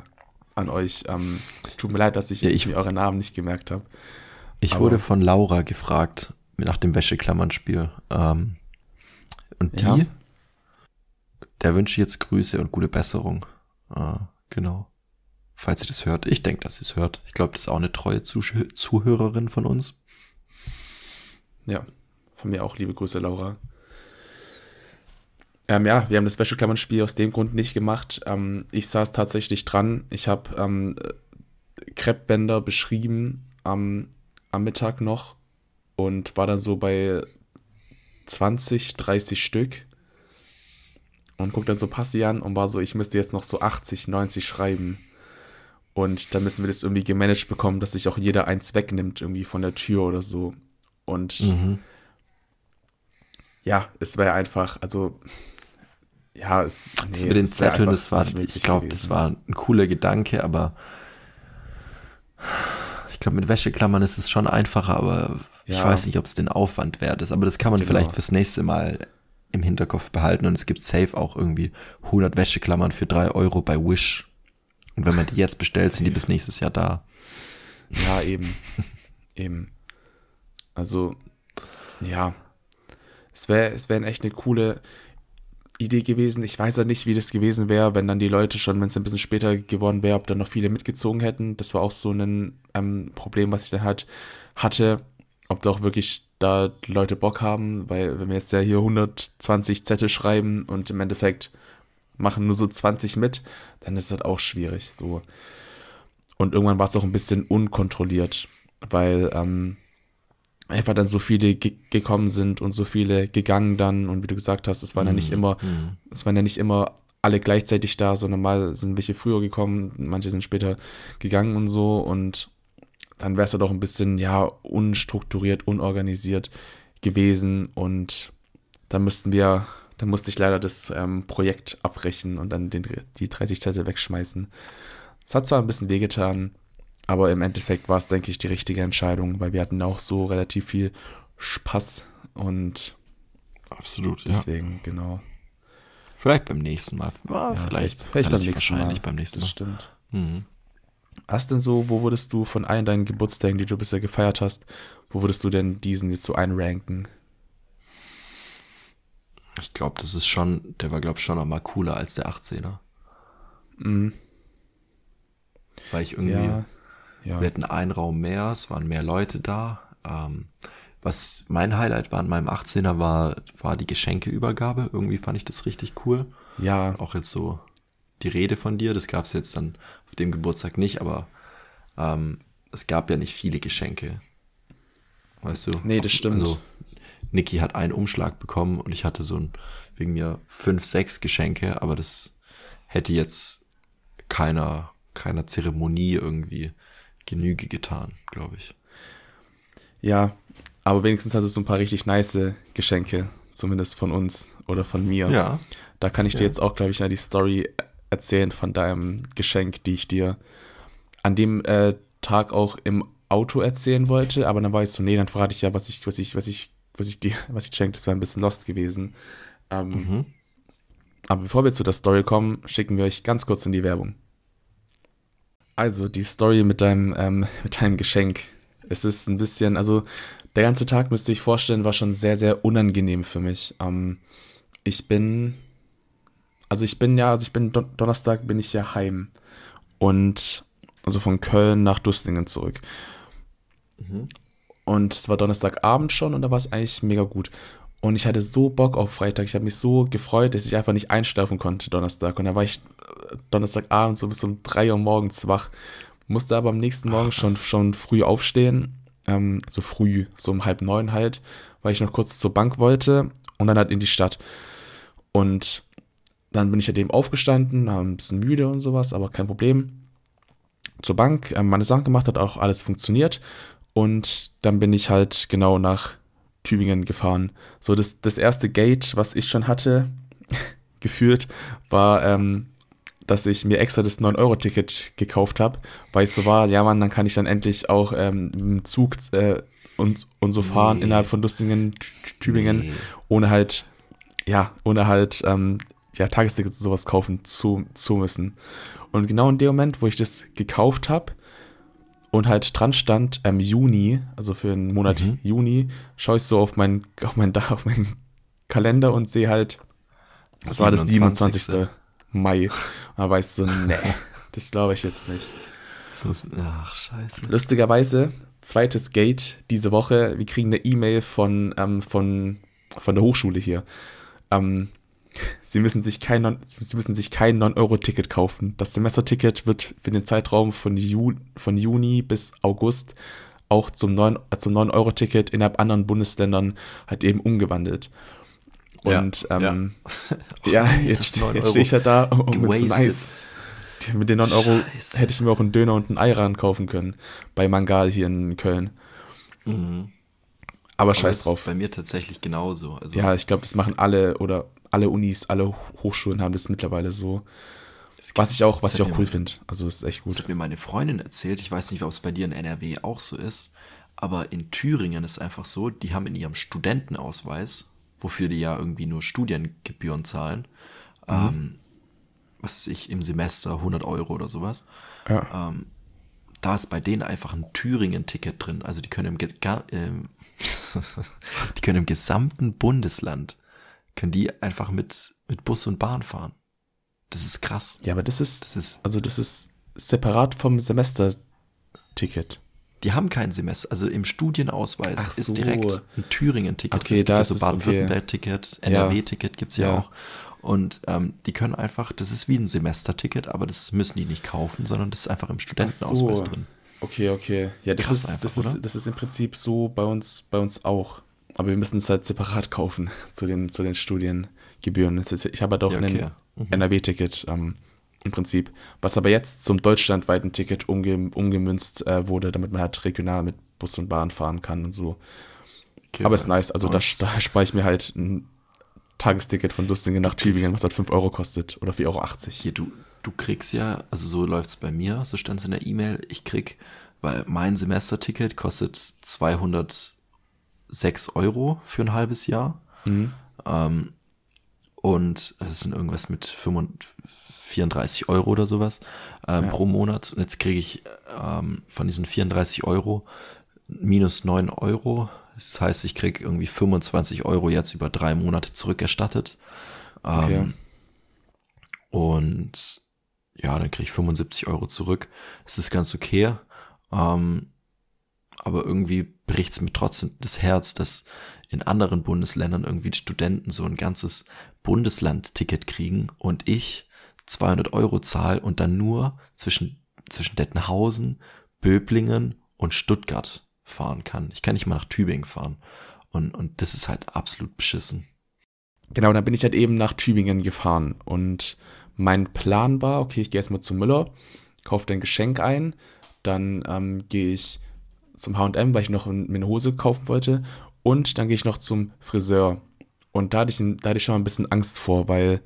an euch. Ähm, tut mir leid, dass ich, ja, ich mir eure Namen nicht gemerkt habe. Ich Aber, wurde von Laura gefragt nach dem Wäscheklammernspiel. Ähm, und die, ja. der wünsche ich jetzt Grüße und gute Besserung. Äh, genau. Falls ihr das hört. Ich denke, dass ihr es hört. Ich glaube, das ist auch eine treue Zuhörerin von uns. Ja, von mir auch liebe Grüße, Laura. Ähm, ja, wir haben das Wäscheklammernspiel aus dem Grund nicht gemacht. Ähm, ich saß tatsächlich dran. Ich habe ähm, Kreppbänder beschrieben am, am Mittag noch und war dann so bei 20, 30 Stück und guck dann so Passi an und war so, ich müsste jetzt noch so 80, 90 schreiben. Und dann müssen wir das irgendwie gemanagt bekommen, dass sich auch jeder eins wegnimmt, irgendwie von der Tür oder so. Und mhm ja, es wäre einfach, also ja, es. Nee, das mit den Zetteln, das war, ich glaube, das war ein cooler Gedanke, aber ich glaube, mit Wäscheklammern ist es schon einfacher, aber ja. ich weiß nicht, ob es den Aufwand wert ist. Aber das kann man genau. vielleicht fürs nächste Mal im Hinterkopf behalten und es gibt safe auch irgendwie 100 Wäscheklammern für 3 Euro bei Wish. Und wenn man die jetzt bestellt, sind die bis nächstes Jahr da. Ja, eben. eben. Also, ja, es wäre es wär echt eine coole Idee gewesen. Ich weiß ja nicht, wie das gewesen wäre, wenn dann die Leute schon, wenn es ein bisschen später geworden wäre, ob dann noch viele mitgezogen hätten. Das war auch so ein ähm, Problem, was ich dann halt hatte, ob da auch wirklich da Leute Bock haben, weil wenn wir jetzt ja hier 120 Zettel schreiben und im Endeffekt machen nur so 20 mit, dann ist das auch schwierig so. Und irgendwann war es auch ein bisschen unkontrolliert, weil ähm, einfach dann so viele ge gekommen sind und so viele gegangen dann und wie du gesagt hast, es waren mhm. ja nicht mhm. immer, mhm. es waren ja nicht immer alle gleichzeitig da, sondern mal sind welche früher gekommen, manche sind später gegangen und so und dann wäre es ja doch ein bisschen, ja, unstrukturiert, unorganisiert gewesen und da müssten wir, da musste ich leider das ähm, Projekt abbrechen und dann den, die 30 Zettel wegschmeißen. Es hat zwar ein bisschen wehgetan, aber im Endeffekt war es, denke ich, die richtige Entscheidung, weil wir hatten auch so relativ viel Spaß und absolut, deswegen, ja. genau. Vielleicht beim nächsten Mal. Ja, vielleicht, vielleicht beim nächsten wahrscheinlich Mal. beim nächsten Mal. Das stimmt. Mhm. Hast denn so, wo würdest du von allen deinen Geburtstagen, die du bisher gefeiert hast, wo würdest du denn diesen jetzt so einranken? Ich glaube, das ist schon, der war, glaube ich, schon nochmal cooler als der 18er. Mhm. Weil ich irgendwie, ja. Ja. Wir hatten einen Raum mehr, es waren mehr Leute da. Ähm, was mein Highlight war an meinem 18er war, war die Geschenkeübergabe. Irgendwie fand ich das richtig cool. Ja. Auch jetzt so die Rede von dir, das gab es jetzt dann auf dem Geburtstag nicht, aber ähm, es gab ja nicht viele Geschenke. Weißt du? Nee, das stimmt. Also, Niki hat einen Umschlag bekommen und ich hatte so ein, wegen mir fünf, sechs Geschenke, aber das hätte jetzt keiner, keiner Zeremonie irgendwie Genüge getan, glaube ich. Ja, aber wenigstens hat es so ein paar richtig nice Geschenke, zumindest von uns oder von mir. Ja. Da kann ich ja. dir jetzt auch, glaube ich, die Story erzählen von deinem Geschenk, die ich dir an dem äh, Tag auch im Auto erzählen wollte, aber dann war ich so, nee, dann verrate ich ja, was ich, was ich, was ich, was ich dir, [laughs] was ich schenke, das wäre ein bisschen lost gewesen. Ähm, mhm. Aber bevor wir zu der Story kommen, schicken wir euch ganz kurz in die Werbung. Also die Story mit deinem, ähm, [laughs] mit deinem Geschenk. Es ist ein bisschen, also der ganze Tag, müsste ich vorstellen, war schon sehr, sehr unangenehm für mich. Ähm, ich bin, also ich bin ja, also ich bin Don Donnerstag bin ich ja heim und also von Köln nach Dustlingen zurück. Mhm. Und es war Donnerstagabend schon und da war es eigentlich mega gut. Und ich hatte so Bock auf Freitag. Ich habe mich so gefreut, dass ich einfach nicht einschlafen konnte Donnerstag. Und da war ich Donnerstagabend so bis um 3 Uhr morgens wach. Musste aber am nächsten Morgen Ach, schon, schon früh aufstehen. Ähm, so früh, so um halb neun halt, weil ich noch kurz zur Bank wollte und dann halt in die Stadt. Und dann bin ich halt eben aufgestanden, war ein bisschen müde und sowas, aber kein Problem. Zur Bank, äh, meine Sachen gemacht, hat auch alles funktioniert. Und dann bin ich halt genau nach Tübingen gefahren. So, das, das erste Gate, was ich schon hatte, [laughs] geführt, war, ähm, dass ich mir extra das 9-Euro-Ticket gekauft habe, weil ich so war, ja Mann, dann kann ich dann endlich auch ähm, im Zug äh, und, und so fahren nee. innerhalb von Lustingen, Tübingen, nee. ohne halt, ja, ohne halt, ähm, ja, Tagestickets und sowas kaufen zu, zu müssen. Und genau in dem Moment, wo ich das gekauft habe und halt dran stand, im ähm, Juni, also für den Monat mhm. Juni, schaue ich so auf meinen, [laughs] auf meinen, auf meinen Kalender und sehe halt, das war das 27. Mai. Und da weißt du, nee, [laughs] das glaube ich jetzt nicht. ach, scheiße. Lustigerweise, zweites Gate diese Woche. Wir kriegen eine E-Mail von, ähm, von, von der Hochschule hier. Ähm, sie müssen sich kein, sie müssen sich kein 9-Euro-Ticket kaufen. Das Semesterticket wird für den Zeitraum von, Ju, von Juni bis August auch zum 9-Euro-Ticket innerhalb anderen Bundesländern halt eben umgewandelt. Und ja, ähm, ja. [laughs] ja jetzt, jetzt stehe ich ja da und bin so nice. Mit den 9 Euro Scheiße. hätte ich mir auch einen Döner und einen Eiran kaufen können. Bei Mangal hier in Köln. Mhm. Aber, Aber scheiß drauf. bei mir tatsächlich genauso. Also ja, ich glaube, das machen alle oder alle Unis, alle Hochschulen haben das mittlerweile so. Das was ich auch, was ich auch cool finde. Also ist echt gut. Das hat mir meine Freundin erzählt. Ich weiß nicht, ob es bei dir in NRW auch so ist. Aber in Thüringen ist einfach so, die haben in ihrem Studentenausweis wofür die ja irgendwie nur Studiengebühren zahlen. Mhm. Ähm, was weiß ich, im Semester 100 Euro oder sowas. Ja. Ähm, da ist bei denen einfach ein Thüringen-Ticket drin. Also die können im, äh, [laughs] die können im gesamten Bundesland, können die einfach mit, mit Bus und Bahn fahren. Das ist krass. Ja, aber das ist, das ist, also das ist separat vom Semesterticket. Die haben kein Semester, also im Studienausweis Ach ist so. direkt ein Thüringen-Ticket. Okay, es gibt da also Baden-Württemberg-Ticket, okay. NRW-Ticket ja. gibt's ja, ja. auch. Und ähm, die können einfach, das ist wie ein Semesterticket, aber das müssen die nicht kaufen, sondern das ist einfach im Studentenausweis so. drin. Okay, okay. Ja, das Krass ist, einfach, das ist, das ist im Prinzip so bei uns, bei uns auch. Aber wir müssen es halt separat kaufen [laughs] zu den, zu den Studiengebühren. Ich habe halt auch ja, okay. ein mhm. NRW-Ticket. Ähm, im Prinzip. Was aber jetzt zum deutschlandweiten Ticket umge umgemünzt äh, wurde, damit man halt regional mit Bus und Bahn fahren kann und so. Okay, aber ist nice. Also nice. da, [laughs] da spare ich mir halt ein Tagesticket von Lustingen nach Tübingen, was halt 5 Euro kostet oder 4,80 Euro. Hier, du, du kriegst ja, also so läuft es bei mir, so stand es in der E-Mail, ich krieg, weil mein Semesterticket kostet 206 Euro für ein halbes Jahr. Mhm. Ähm, und es sind irgendwas mit 55, 34 Euro oder sowas ähm, ja. pro Monat. Und jetzt kriege ich ähm, von diesen 34 Euro minus 9 Euro. Das heißt, ich kriege irgendwie 25 Euro jetzt über drei Monate zurückerstattet. Ähm, okay. Und ja, dann kriege ich 75 Euro zurück. Das ist ganz okay. Ähm, aber irgendwie bricht es mir trotzdem das Herz, dass in anderen Bundesländern irgendwie die Studenten so ein ganzes Bundeslandticket kriegen und ich 200 Euro zahl und dann nur zwischen, zwischen Dettenhausen, Böblingen und Stuttgart fahren kann. Ich kann nicht mal nach Tübingen fahren. Und, und das ist halt absolut beschissen. Genau, dann bin ich halt eben nach Tübingen gefahren und mein Plan war, okay, ich gehe erstmal zu Müller, kaufe ein Geschenk ein, dann ähm, gehe ich zum H&M, weil ich noch mir eine Hose kaufen wollte und dann gehe ich noch zum Friseur. Und da hatte ich, da hatte ich schon mal ein bisschen Angst vor, weil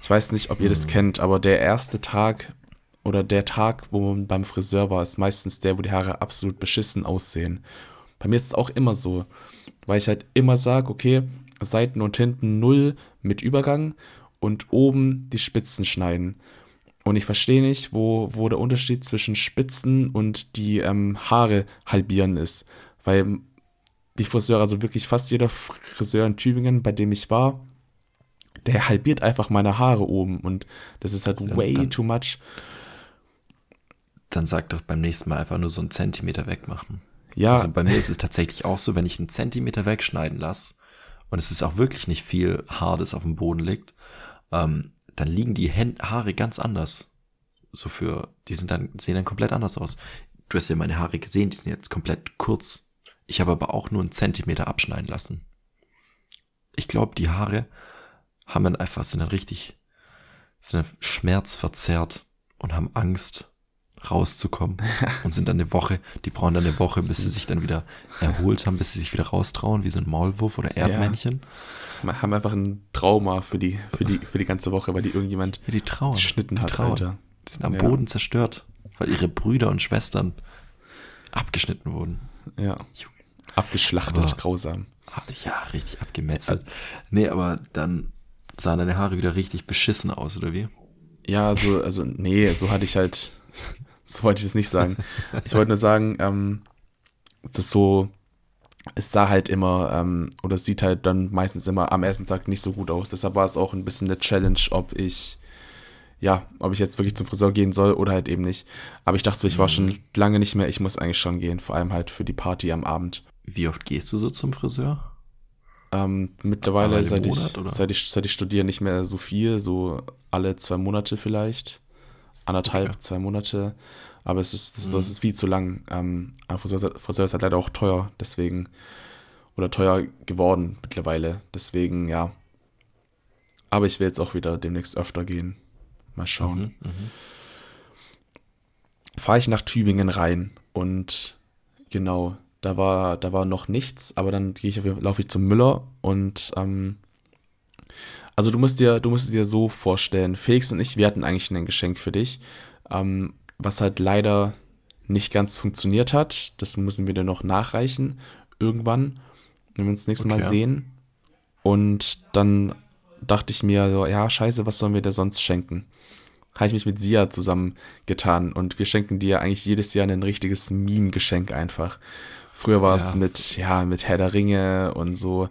ich weiß nicht, ob ihr das hm. kennt, aber der erste Tag oder der Tag, wo man beim Friseur war, ist meistens der, wo die Haare absolut beschissen aussehen. Bei mir ist es auch immer so, weil ich halt immer sage, okay, Seiten und hinten null mit Übergang und oben die Spitzen schneiden. Und ich verstehe nicht, wo, wo der Unterschied zwischen Spitzen und die ähm, Haare halbieren ist. Weil die Friseure, also wirklich fast jeder Friseur in Tübingen, bei dem ich war, der halbiert einfach meine Haare oben und das ist halt way dann, too much. Dann sag doch beim nächsten Mal einfach nur so einen Zentimeter wegmachen. Ja. Also bei mir ist es tatsächlich auch so, wenn ich einen Zentimeter wegschneiden lasse und es ist auch wirklich nicht viel Haar, das auf dem Boden liegt, ähm, dann liegen die Haare ganz anders. So für, die sind dann, sehen dann komplett anders aus. Du hast ja meine Haare gesehen, die sind jetzt komplett kurz. Ich habe aber auch nur einen Zentimeter abschneiden lassen. ich glaube, die Haare haben dann einfach, sind dann richtig, sind dann schmerzverzerrt und haben Angst rauszukommen und sind dann eine Woche, die brauchen dann eine Woche, bis sie sich dann wieder erholt haben, bis sie sich wieder raustrauen, wie so ein Maulwurf oder Erdmännchen. Wir haben einfach ein Trauma für die, für die, für die ganze Woche, weil die irgendjemand Ja, die trauern. geschnitten die hat, trauern. Alter. Die sind am Ja. Boden zerstört, weil ihre Brüder und Schwestern abgeschnitten wurden. Ja. Abgeschlachtet, Aber- grausam. Ah, Ja, richtig abgemetzelt. Nee, aber dann sahen deine Haare wieder richtig beschissen aus, oder wie? Ja, so, also, nee, so hatte ich halt, so wollte ich es nicht sagen. Ich wollte nur sagen, ähm, es ist so, es sah halt immer, ähm, oder es sieht halt dann meistens immer am ersten Tag nicht so gut aus. Deshalb war es auch ein bisschen eine Challenge, ob ich, ja, ob ich jetzt wirklich zum Friseur gehen soll oder halt eben nicht. Aber ich dachte so, ich war schon lange nicht mehr, ich muss eigentlich schon gehen, vor allem halt für die Party am Abend. Wie oft gehst du so zum Friseur? Ähm, mittlerweile, seit, Monat, ich, seit, ich, seit ich studiere, nicht mehr so viel, so alle zwei Monate vielleicht. Anderthalb, Okay. zwei Monate. Aber es ist, das, das ist viel zu lang. Ähm, aber Friseur, Friseur ist halt leider auch teuer, deswegen, oder teuer geworden mittlerweile. Deswegen, ja. Aber ich will jetzt auch wieder demnächst öfter gehen. Mal schauen. Fahre ich nach Tübingen rein und genau, da war, da war noch nichts, aber dann gehe ich auf, laufe ich zum Müller und ähm, also du musst dir, du musst es dir so vorstellen, Felix und ich, wir hatten eigentlich ein Geschenk für dich, ähm, was halt leider nicht ganz funktioniert hat. Das müssen wir dir noch nachreichen irgendwann, wenn wir uns das nächste Mal Okay. sehen. Und dann dachte ich mir so, ja, scheiße, was sollen wir dir sonst schenken? Habe ich mich mit Sia zusammengetan und wir schenken dir eigentlich jedes Jahr ein richtiges Meme-Geschenk einfach. Früher war es Ja. mit, ja, mit Herr der Ringe und so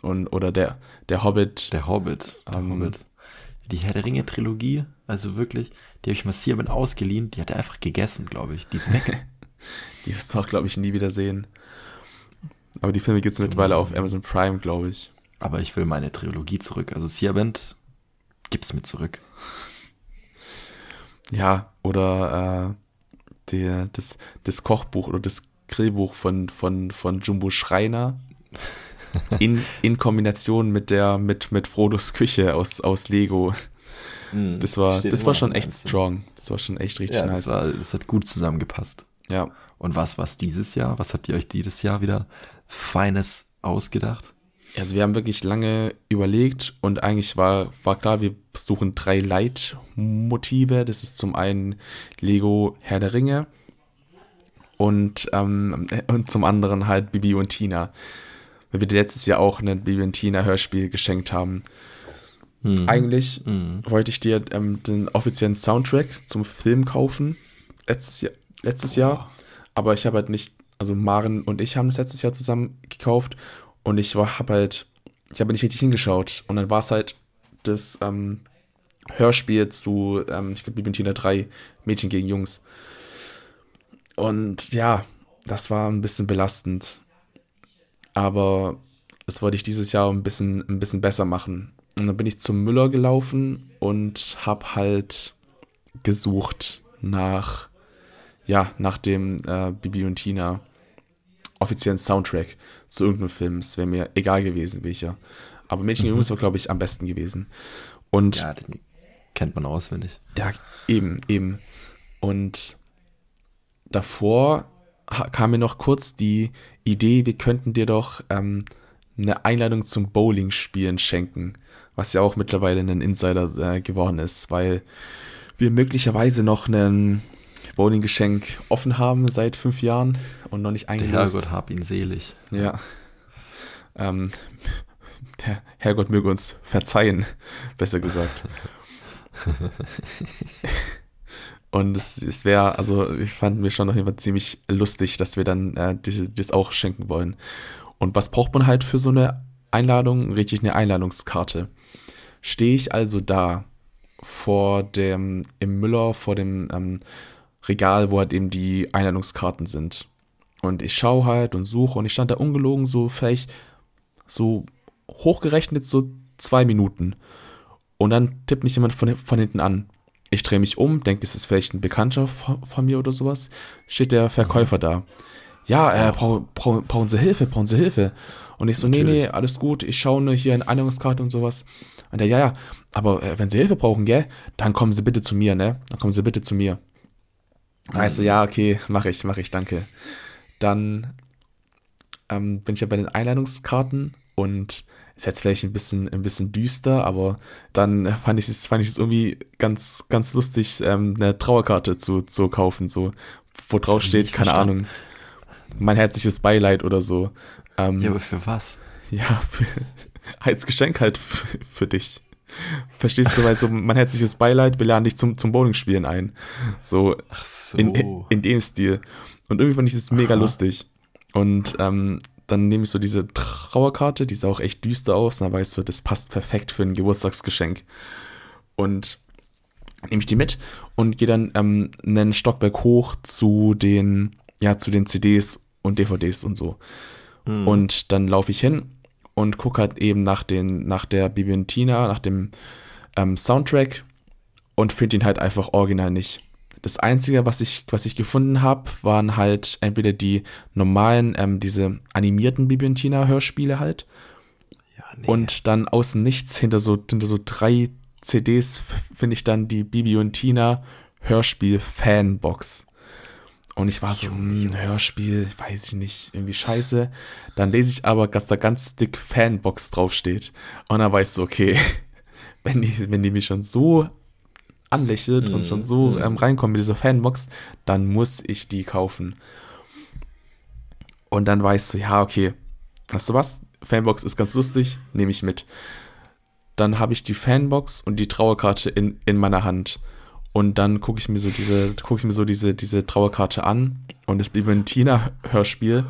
und oder der, der Hobbit. Der Hobbit. Der Ähm, Hobbit. Die Herr der Ringe Trilogie, also wirklich, die habe ich Massier mit ausgeliehen, die hat er einfach gegessen, glaube ich. Die ist weg. [laughs] Die wirst du auch, glaube ich, nie wieder sehen. Aber die Filme gibt es mittlerweile auf Amazon Prime, glaube ich. Aber ich will meine Trilogie zurück. Also Siabend, gib's mir zurück. Ja, oder äh, der, das, das Kochbuch oder das Grillbuch von, von, von Jumbo Schreiner [laughs] [laughs] in, in Kombination mit der mit, mit Frodos Küche aus, aus Lego. Das war, das war schon echt strong. Das war schon echt richtig Ja, nice. das, war, das hat gut zusammengepasst. ja. Und was war's dieses Jahr? Was habt ihr euch dieses Jahr wieder Feines ausgedacht? Also wir haben wirklich lange überlegt und eigentlich war, war klar, wir suchen drei Leitmotive. Das ist zum einen Lego Herr der Ringe und, ähm, [laughs] und zum anderen halt Bibi und Tina. Weil wir dir letztes Jahr auch ein Bibi und Tina Hörspiel geschenkt haben. Eigentlich wollte ich dir ähm, den offiziellen Soundtrack zum Film kaufen. Letztes Jahr. Letztes Jahr. Aber ich habe halt nicht, also Maren und ich haben das letztes Jahr zusammen gekauft und ich war, habe halt, ich habe nicht richtig hingeschaut und dann war es halt das ähm, Hörspiel zu, ähm, ich glaube, Bibi und Tina 3, Mädchen gegen Jungs. Und ja, das war ein bisschen belastend. Aber das wollte ich dieses Jahr ein bisschen, ein bisschen besser machen. Und dann bin ich zum Müller gelaufen und habe halt gesucht nach, ja, nach dem äh, Bibi und Tina offiziellen Soundtrack zu irgendeinem Film. Es wäre mir egal gewesen, welcher. Aber Mädchen und Jungs war, [laughs] glaube ich, am besten gewesen. Und Ja, den kennt man auswendig. ja, eben, eben. Und davor kam mir noch kurz die Idee, wir könnten dir doch ähm, eine Einladung zum Bowling-Spielen schenken, was ja auch mittlerweile ein Insider äh, geworden ist, weil wir möglicherweise noch ein Bowling-Geschenk offen haben seit fünf Jahren und noch nicht Der eingelöst. Herrgott hab ihn selig. Ja. Ähm, der Herrgott möge uns verzeihen, besser gesagt. [laughs] Und es, es wäre, also ich fand mir schon auf jeden Fall ziemlich lustig, dass wir dann äh, diese, das auch schenken wollen. Und was braucht man halt für so eine Einladung? Richtig eine Einladungskarte. Stehe ich also da vor dem, im Müller, vor dem ähm, Regal, wo halt eben die Einladungskarten sind. Und ich schaue halt und suche und ich stand da ungelogen so vielleicht so hochgerechnet so zwei Minuten. Und dann tippt mich jemand von, von hinten an. Ich drehe mich um, denke, das ist vielleicht ein Bekannter von, mir oder sowas. Steht der Verkäufer da. Ja, äh, brau, brau, brauchen Sie Hilfe, brauchen Sie Hilfe. Und ich so, Natürlich. nee, nee, alles gut, ich schaue nur hier in Einladungskarte und sowas. Und der, ja, ja, aber äh, wenn Sie Hilfe brauchen, gell, dann kommen Sie bitte zu mir, ne? Dann kommen Sie bitte zu mir. Mhm. Also, ja, okay, mache ich, mache ich, danke. Dann ähm, bin ich ja bei den Einladungskarten und ist jetzt vielleicht ein bisschen, ein bisschen düster, aber dann fand ich es, fand ich es irgendwie ganz, ganz lustig, ähm, eine Trauerkarte zu, zu kaufen, so, wo drauf steht, keine verstanden. Ahnung, mein herzliches Beileid oder so. Ähm, ja, aber für was? Ja, für, [laughs] als Geschenk halt für, für dich. Verstehst du, weil so mein herzliches Beileid, wir laden dich zum, zum Bowling-Spielen ein. So, so. In, in, in, dem Stil. Und irgendwie fand ich es mega Aha. lustig. Und ähm, dann nehme ich so diese Trauerkarte, die sah auch echt düster aus. Und dann weißt du, das passt perfekt für ein Geburtstagsgeschenk. Und nehme ich die mit und gehe dann ähm, einen Stockwerk hoch zu den, ja, zu den CDs und DVDs und so. Hm. Und dann laufe ich hin und gucke halt eben nach, den, nach der Bibi und Tina, nach dem ähm, Soundtrack und finde ihn halt einfach original nicht. Das Einzige, was ich, was ich gefunden habe, waren halt entweder die normalen, ähm, diese animierten Bibi und Tina Hörspiele halt. Ja, nee. Und dann außen nichts, hinter so, hinter so drei CDs finde ich dann die Bibi und Tina Hörspiel Fanbox. Und ich war so, hm, Hörspiel, weiß ich nicht, irgendwie scheiße. Dann lese ich aber, dass da ganz dick Fanbox draufsteht. Und dann weißt du, okay, [laughs] wenn die, wenn die mich schon so anlächelt mm, und schon so mm. ähm, reinkommt mit dieser Fanbox, dann muss ich die kaufen. Und dann weißt du, ja, okay, weißt du was? Fanbox ist ganz lustig, nehme ich mit. Dann habe ich die Fanbox und die Trauerkarte in, in meiner Hand. Und dann gucke ich mir so diese, gucke ich mir so diese, diese Trauerkarte an und es blieb ein Tina-Hörspiel.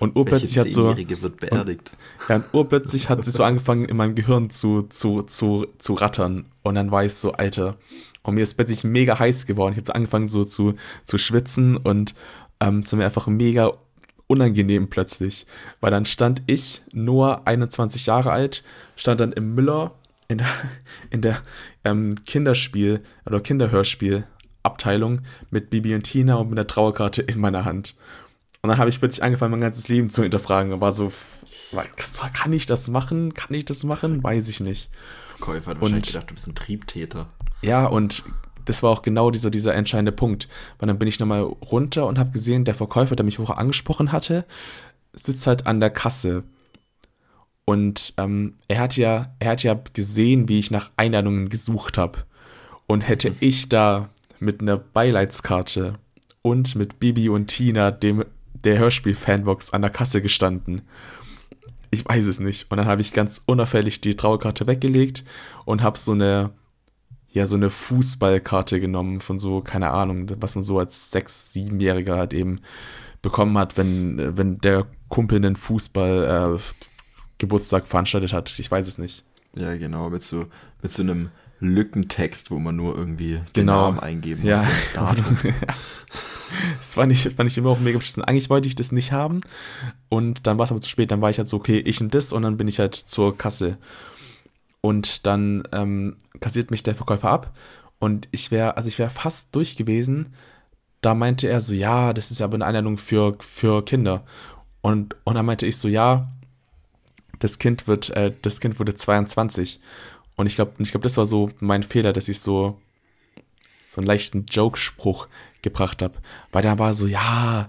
Und urplötzlich hat so. wird beerdigt. Und, ja, und urplötzlich hat sie so [laughs] angefangen, in meinem Gehirn zu, zu, zu, zu rattern. Und dann war ich so, Alter, und mir ist plötzlich mega heiß geworden. Ich habe angefangen so zu, zu schwitzen und ähm, zu mir einfach mega unangenehm plötzlich. Weil dann stand ich, nur 21 Jahre alt, stand dann im Müller in der, [laughs] in der ähm, Kinderspiel- oder Kinderhörspielabteilung mit Bibi und Tina und mit der Trauerkarte in meiner Hand. Und dann habe ich plötzlich angefangen, mein ganzes Leben zu hinterfragen und war so, kann ich das machen? Kann ich das machen? Weiß ich nicht. Verkäufer hat wahrscheinlich gedacht, du bist ein Triebtäter. Ja, und das war auch genau dieser, dieser entscheidende Punkt. Weil dann bin ich nochmal runter und habe gesehen, der Verkäufer, der mich vorher angesprochen hatte, sitzt halt an der Kasse. Und ähm, er hat ja, er hat ja gesehen, wie ich nach Einladungen gesucht habe. Und hätte mhm. ich da mit einer Beileidskarte und mit Bibi und Tina, dem der Hörspiel-Fanbox, an der Kasse gestanden. Ich weiß es nicht. Und dann habe ich ganz unauffällig die Trauerkarte weggelegt und habe so eine ja so eine Fußballkarte genommen von so, keine Ahnung, was man so als sechs, siebenjähriger halt eben bekommen hat, wenn, wenn der Kumpel einen Fußball äh, Geburtstag veranstaltet hat. Ich weiß es nicht. Ja, genau, mit so, mit so einem Lückentext, wo man nur irgendwie den genau. Namen eingeben ja. muss. [laughs] das fand ich, fand ich immer auch mega beschissen. Eigentlich wollte ich das nicht haben. Und dann war es aber zu spät. Dann war ich halt so, okay, ich und das. Und dann bin ich halt zur Kasse. Und dann ähm, kassiert mich der Verkäufer ab. Und ich wäre, also ich wäre fast durch gewesen. Da meinte er so, ja, das ist aber eine Einladung für, für Kinder. Und, und dann meinte ich so, ja, das Kind wird, äh, das Kind wurde 22. Und ich glaube, ich glaube, das war so mein Fehler, dass ich so so einen leichten Joke-Spruch gebracht habe. Weil da war so, ja,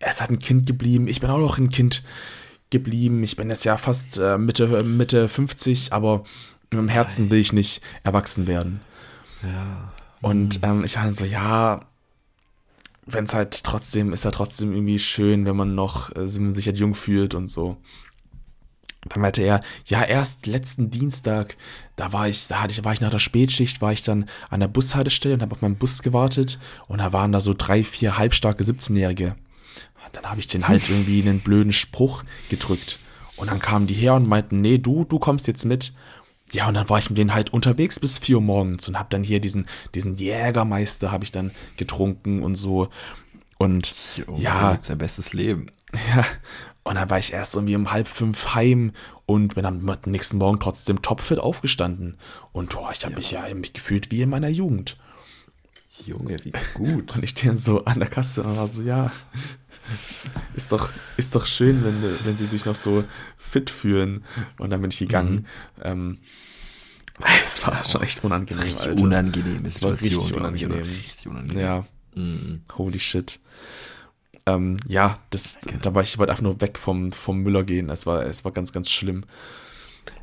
es hat ein Kind geblieben, ich bin auch noch ein Kind geblieben. Ich bin jetzt ja fast äh, Mitte, Mitte 50, aber im Herzen will ich nicht erwachsen werden. Ja. Und ähm, ich war so, ja, wenn es halt trotzdem, ist ja trotzdem irgendwie schön, wenn man noch äh, sich halt jung fühlt und so. Dann meinte er, ja, erst letzten Dienstag, da war ich, da hatte ich, war ich nach der Spätschicht, war ich dann an der Bushaltestelle und habe auf meinen Bus gewartet und da waren da so drei, vier halbstarke 17-Jährige. Dann habe ich den halt irgendwie einen blöden Spruch gedrückt. Und dann kamen die her und meinten, nee, du, du kommst jetzt mit. Ja, und dann war ich mit denen halt unterwegs bis vier Uhr morgens und habe dann hier diesen, diesen Jägermeister habe ich dann getrunken und so. Und jo, ja. Sein bestes Leben. Ja. Und dann war ich erst irgendwie um halb fünf heim und bin am nächsten Morgen trotzdem topfit aufgestanden. Und oh, ich habe ja. mich ja mich gefühlt wie in meiner Jugend. Junge, wie gut. Und ich stehe so an der Kasse und war so, ja, ist doch, ist doch schön, wenn, wenn sie sich noch so fit fühlen. Und dann bin ich gegangen. Mhm. Ähm, es war schon echt unangenehm, richtig Alter. unangenehm. Es war richtig unangenehm. richtig unangenehm. Ja. Mhm. Holy shit. Ähm, ja, das, da war ich, ich wollte einfach nur weg vom, vom Müller gehen. Es war, es war ganz, ganz schlimm.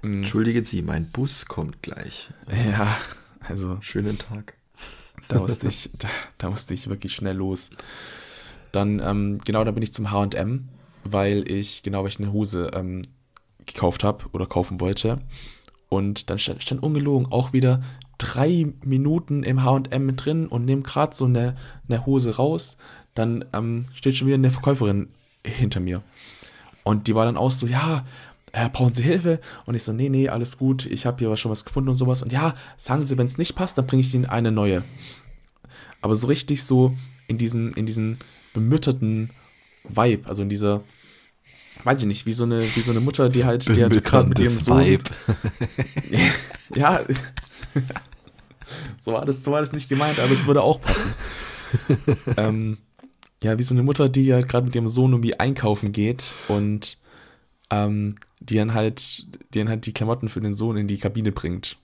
Mhm. Entschuldigen Sie, mein Bus kommt gleich. Ja, also. Schönen Tag. Da musste ich, da, da musste ich wirklich schnell los. Dann, ähm, genau, da bin ich zum HM, weil ich, genau, weil ich eine Hose ähm, gekauft habe oder kaufen wollte. Und dann stand, stand ungelogen auch wieder drei Minuten im HM drin und nehme gerade so eine, eine Hose raus. Dann ähm, steht schon wieder eine Verkäuferin hinter mir. Und die war dann auch so, ja, äh, brauchen Sie Hilfe? Und ich so, nee, nee, alles gut, ich habe hier schon was gefunden und sowas. Und ja, sagen Sie, wenn es nicht passt, dann bringe ich Ihnen eine neue. Aber so richtig so in diesem, in diesem bemütterten Vibe, also in dieser, weiß ich nicht, wie so eine, wie so eine Mutter, die halt, die halt gerade mit ihrem Sohn. [laughs] Vibe. ja, [laughs] so war, das, so war das nicht gemeint, aber es würde auch passen. [laughs] ähm, ja, wie so eine Mutter, die ja gerade mit ihrem Sohn irgendwie einkaufen geht und ähm, die dann halt, die dann halt die Klamotten für den Sohn in die Kabine bringt.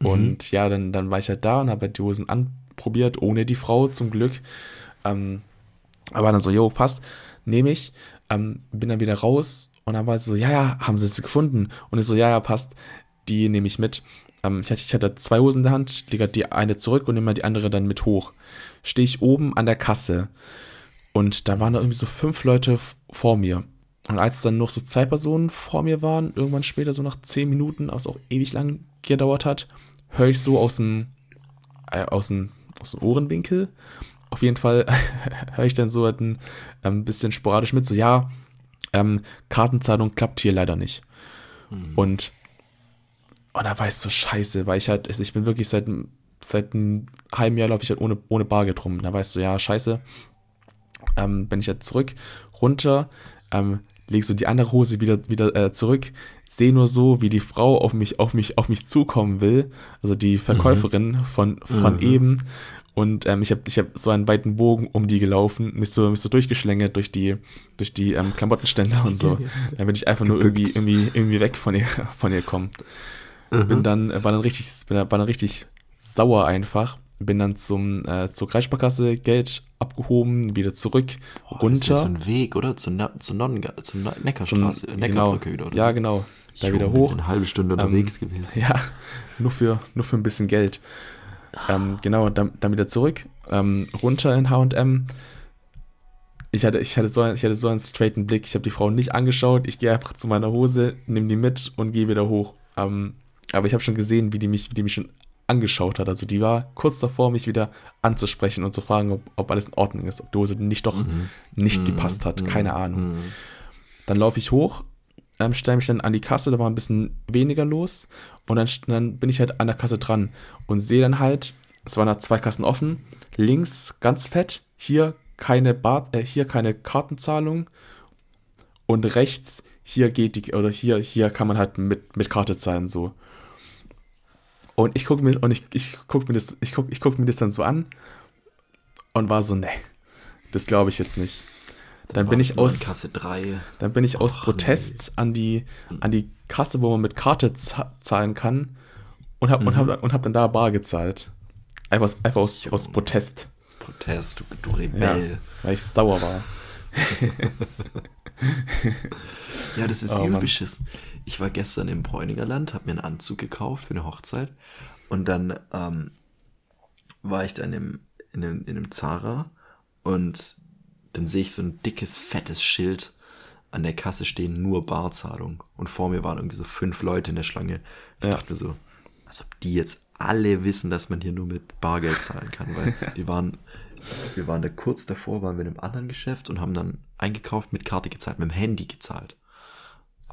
Mhm. Und ja, dann, dann war ich halt da und habe halt die Hosen anprobiert, ohne die Frau zum Glück. Ähm, aber dann so, jo, passt, nehme ich. Ähm, bin dann wieder raus und dann war es so, ja, ja, haben sie es gefunden? Und ich so, ja, ja, passt, die nehme ich mit. Ähm, ich, hatte, ich hatte zwei Hosen in der Hand, lege die eine zurück und nehme die andere dann mit hoch. Stehe ich oben an der Kasse und da waren da irgendwie so fünf Leute vor mir. Und als dann noch so zwei Personen vor mir waren, irgendwann später, so nach zehn Minuten, was auch ewig lang gedauert hat, höre ich so aus dem, äh, aus dem, aus dem Ohrenwinkel, auf jeden Fall [laughs] höre ich dann so halt ein, ein ähm, bisschen sporadisch mit, so ja, ähm, Kartenzahlung klappt hier leider nicht. Mhm. Und, und da war ich so scheiße, weil ich halt, also ich bin wirklich seit, seit einem halben Jahr laufe ich halt ohne, ohne Bargeld rum. Da weißt du, ja, scheiße. Ähm, bin ich halt zurück, runter, ähm, leg so die andere Hose wieder, wieder äh, zurück, sehe nur so, wie die Frau auf mich, auf mich, auf mich zukommen will, also die Verkäuferin mhm. von, von mhm. eben. Und ähm, ich habe ich hab so einen weiten Bogen um die gelaufen, mich so, mich so durchgeschlängelt durch die, durch die ähm, Klamottenständer und so. [laughs] Dann bin ich einfach nur irgendwie, irgendwie, irgendwie weg von ihr, von ihr kommen. Mhm. Bin dann, war dann richtig, war dann richtig sauer einfach. Bin dann zum, äh, zur Kreissparkasse Geld abgehoben, wieder zurück, oh, runter. Das ist so ein Weg, oder? Zur, Na zur, Nonnen zur Neckarstraße, zum, Neckarbrücke genau, wieder, oder? Ja, genau. Da wieder hoch. Eine halbe Stunde unterwegs ähm, gewesen. [laughs] Ja, nur für, nur für ein bisschen Geld. Ähm, genau, dann, dann wieder zurück, ähm, runter in HM. Ich hatte, ich, hatte so ich hatte so einen straighten Blick. Ich habe die Frau nicht angeschaut. Ich gehe einfach zu meiner Hose, nehme die mit und gehe wieder hoch. Ähm, aber ich habe schon gesehen, wie die, mich, wie die mich schon angeschaut hat. Also die war kurz davor, mich wieder anzusprechen und zu fragen, ob, ob alles in Ordnung ist, ob die Hose nicht doch mhm. nicht mhm. gepasst hat. Keine mhm. Ahnung. Mhm. Dann laufe ich hoch, ähm, stelle mich dann an die Kasse, da war ein bisschen weniger los und dann, dann bin ich halt an der Kasse dran und sehe dann halt, es waren da zwei Kassen offen, links ganz fett, hier keine Bar, äh, hier keine Kartenzahlung und rechts hier geht die oder hier hier kann man halt mit mit Karte zahlen so. Und ich gucke mir und ich, ich guck mir das ich guck, ich guck mir das dann so an und war so ne, das glaube ich jetzt nicht. Dann bin ich aus Kasse 3. Dann bin ich aus Protest nee. an die an die Kasse, wo man mit Karte zahlen kann und habe mhm. und hab, und hab dann da bar gezahlt. Einfach, einfach aus, aus Protest. Protest, du, du Rebell. Ja, weil ich sauer war. [laughs] ja, das ist oh, übel beschissen. Ich war gestern im Bräuninger Land, habe mir einen Anzug gekauft für eine Hochzeit und dann ähm, war ich dann im, in, einem, in einem Zara und dann sehe ich so ein dickes, fettes Schild an der Kasse stehen, nur Barzahlung. Und vor mir waren irgendwie so fünf Leute in der Schlange. Ich ja. dachte mir so, als ob die jetzt alle wissen, dass man hier nur mit Bargeld zahlen kann, weil [laughs] wir waren, wir waren da kurz davor, waren wir in einem anderen Geschäft und haben dann eingekauft, mit Karte gezahlt, mit dem Handy gezahlt.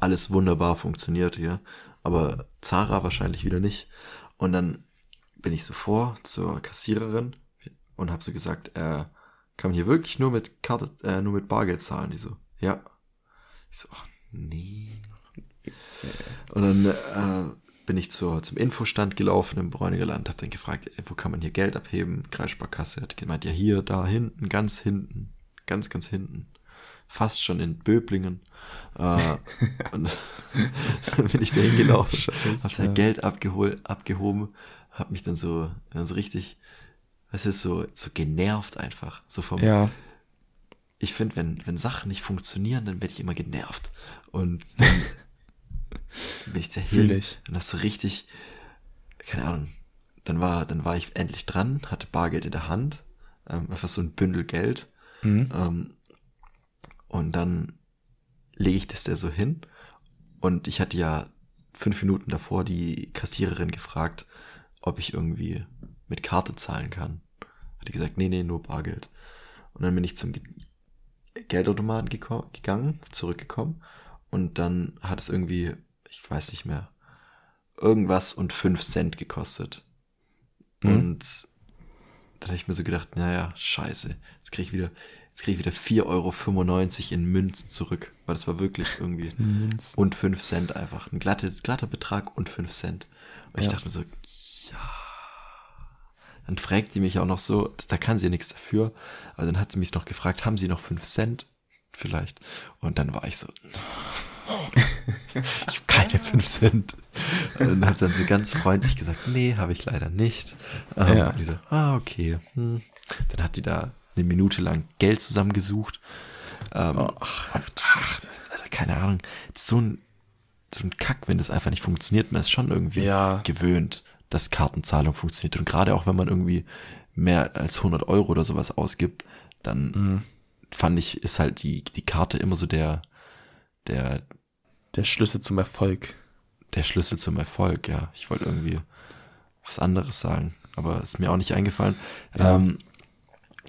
Alles wunderbar funktioniert hier, aber Zara wahrscheinlich wieder nicht. Und dann bin ich so vor zur Kassiererin und habe so gesagt, äh, kann man hier wirklich nur mit Karte, äh, nur mit Bargeld zahlen? Die so, ja. Ich so, ach, nee. Und dann äh, bin ich zur, zum Infostand gelaufen im Bräuniger Land, hab dann gefragt, ey, wo kann man hier Geld abheben? Kreissparkasse. Hat gemeint, ja hier, da hinten, ganz hinten. Ganz, ganz hinten. Fast schon in Böblingen. Äh, [laughs] und dann [laughs] bin ich da hingelaufen, hab da Geld abgeholt, abgehoben, hab mich dann so, so richtig, es ist so, so genervt einfach. So vom, Ja, ich finde, wenn, wenn Sachen nicht funktionieren, dann werde ich immer genervt. Und dann [laughs] bin ich Fühl hin und das so richtig, keine Ahnung, dann war, dann war ich endlich dran, hatte Bargeld in der Hand, ähm, einfach so ein Bündel Geld. Mhm. Ähm, und dann lege ich das da so hin. Und ich hatte ja fünf Minuten davor die Kassiererin gefragt, ob ich irgendwie mit Karte zahlen kann. Hat die gesagt, nee, nee, nur Bargeld. Und dann bin ich zum Ge Geldautomaten gegangen, zurückgekommen. Und dann hat es irgendwie, ich weiß nicht mehr, irgendwas und fünf Cent gekostet. Mhm. Und dann habe ich mir so gedacht, naja, scheiße, jetzt kriege ich wieder, jetzt kriege ich wieder 4,95 Euro in Münzen zurück. Weil das war wirklich [laughs] irgendwie Münzen. und 5 Cent einfach. Ein glattes, glatter Betrag und 5 Cent. Und ich Ja. dachte mir so, ja. Dann fragt die mich auch noch so, da kann sie ja nichts dafür. Aber dann hat sie mich noch gefragt, haben sie noch 5 Cent? Vielleicht. Und dann war ich so, [laughs] ich habe keine 5 Cent. Und habe dann so ganz freundlich gesagt, nee, habe ich leider nicht. Ähm, Ja. Und die so, ah, okay. Hm. Dann hat die da eine Minute lang Geld zusammengesucht. Ähm, Ach, und, ach, also keine Ahnung, so ein, so ein Kack, wenn das einfach nicht funktioniert. Man ist schon irgendwie Ja. gewöhnt, dass Kartenzahlung funktioniert. Und gerade auch wenn man irgendwie mehr als 100 Euro oder sowas ausgibt, dann Mhm. fand ich, ist halt die, die Karte immer so der, der, Der Schlüssel zum Erfolg. der Schlüssel zum Erfolg, ja. Ich wollte irgendwie was anderes sagen, aber ist mir auch nicht eingefallen. Ja. Ähm,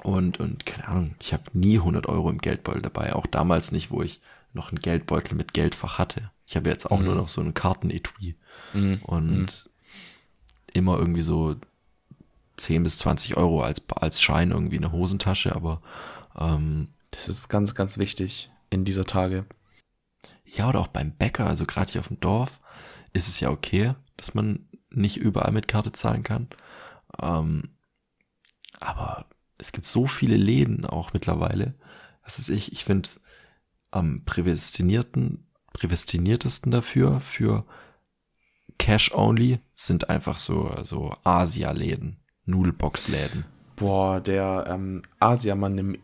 und, und keine Ahnung, ich habe nie 100 Euro im Geldbeutel dabei, auch damals nicht, wo ich noch einen Geldbeutel mit Geldfach hatte. Ich habe jetzt auch nur noch so einen Kartenetui Mhm. und immer irgendwie so 10 bis 20 Euro als, als Schein irgendwie in der Hosentasche, aber ähm, Das ist ganz, ganz wichtig in dieser Tage. Ja, oder auch beim Bäcker, also gerade hier auf dem Dorf, ist es ja okay, dass man nicht überall mit Karte zahlen kann. Ähm, aber es gibt so viele Läden auch mittlerweile. Was ist ich? Ich finde am prädestinierten, prädestiniertesten dafür, für Cash Only, sind einfach so, so Asia-Läden, Nudelbox-Läden. Boah, der ähm, Asiamann im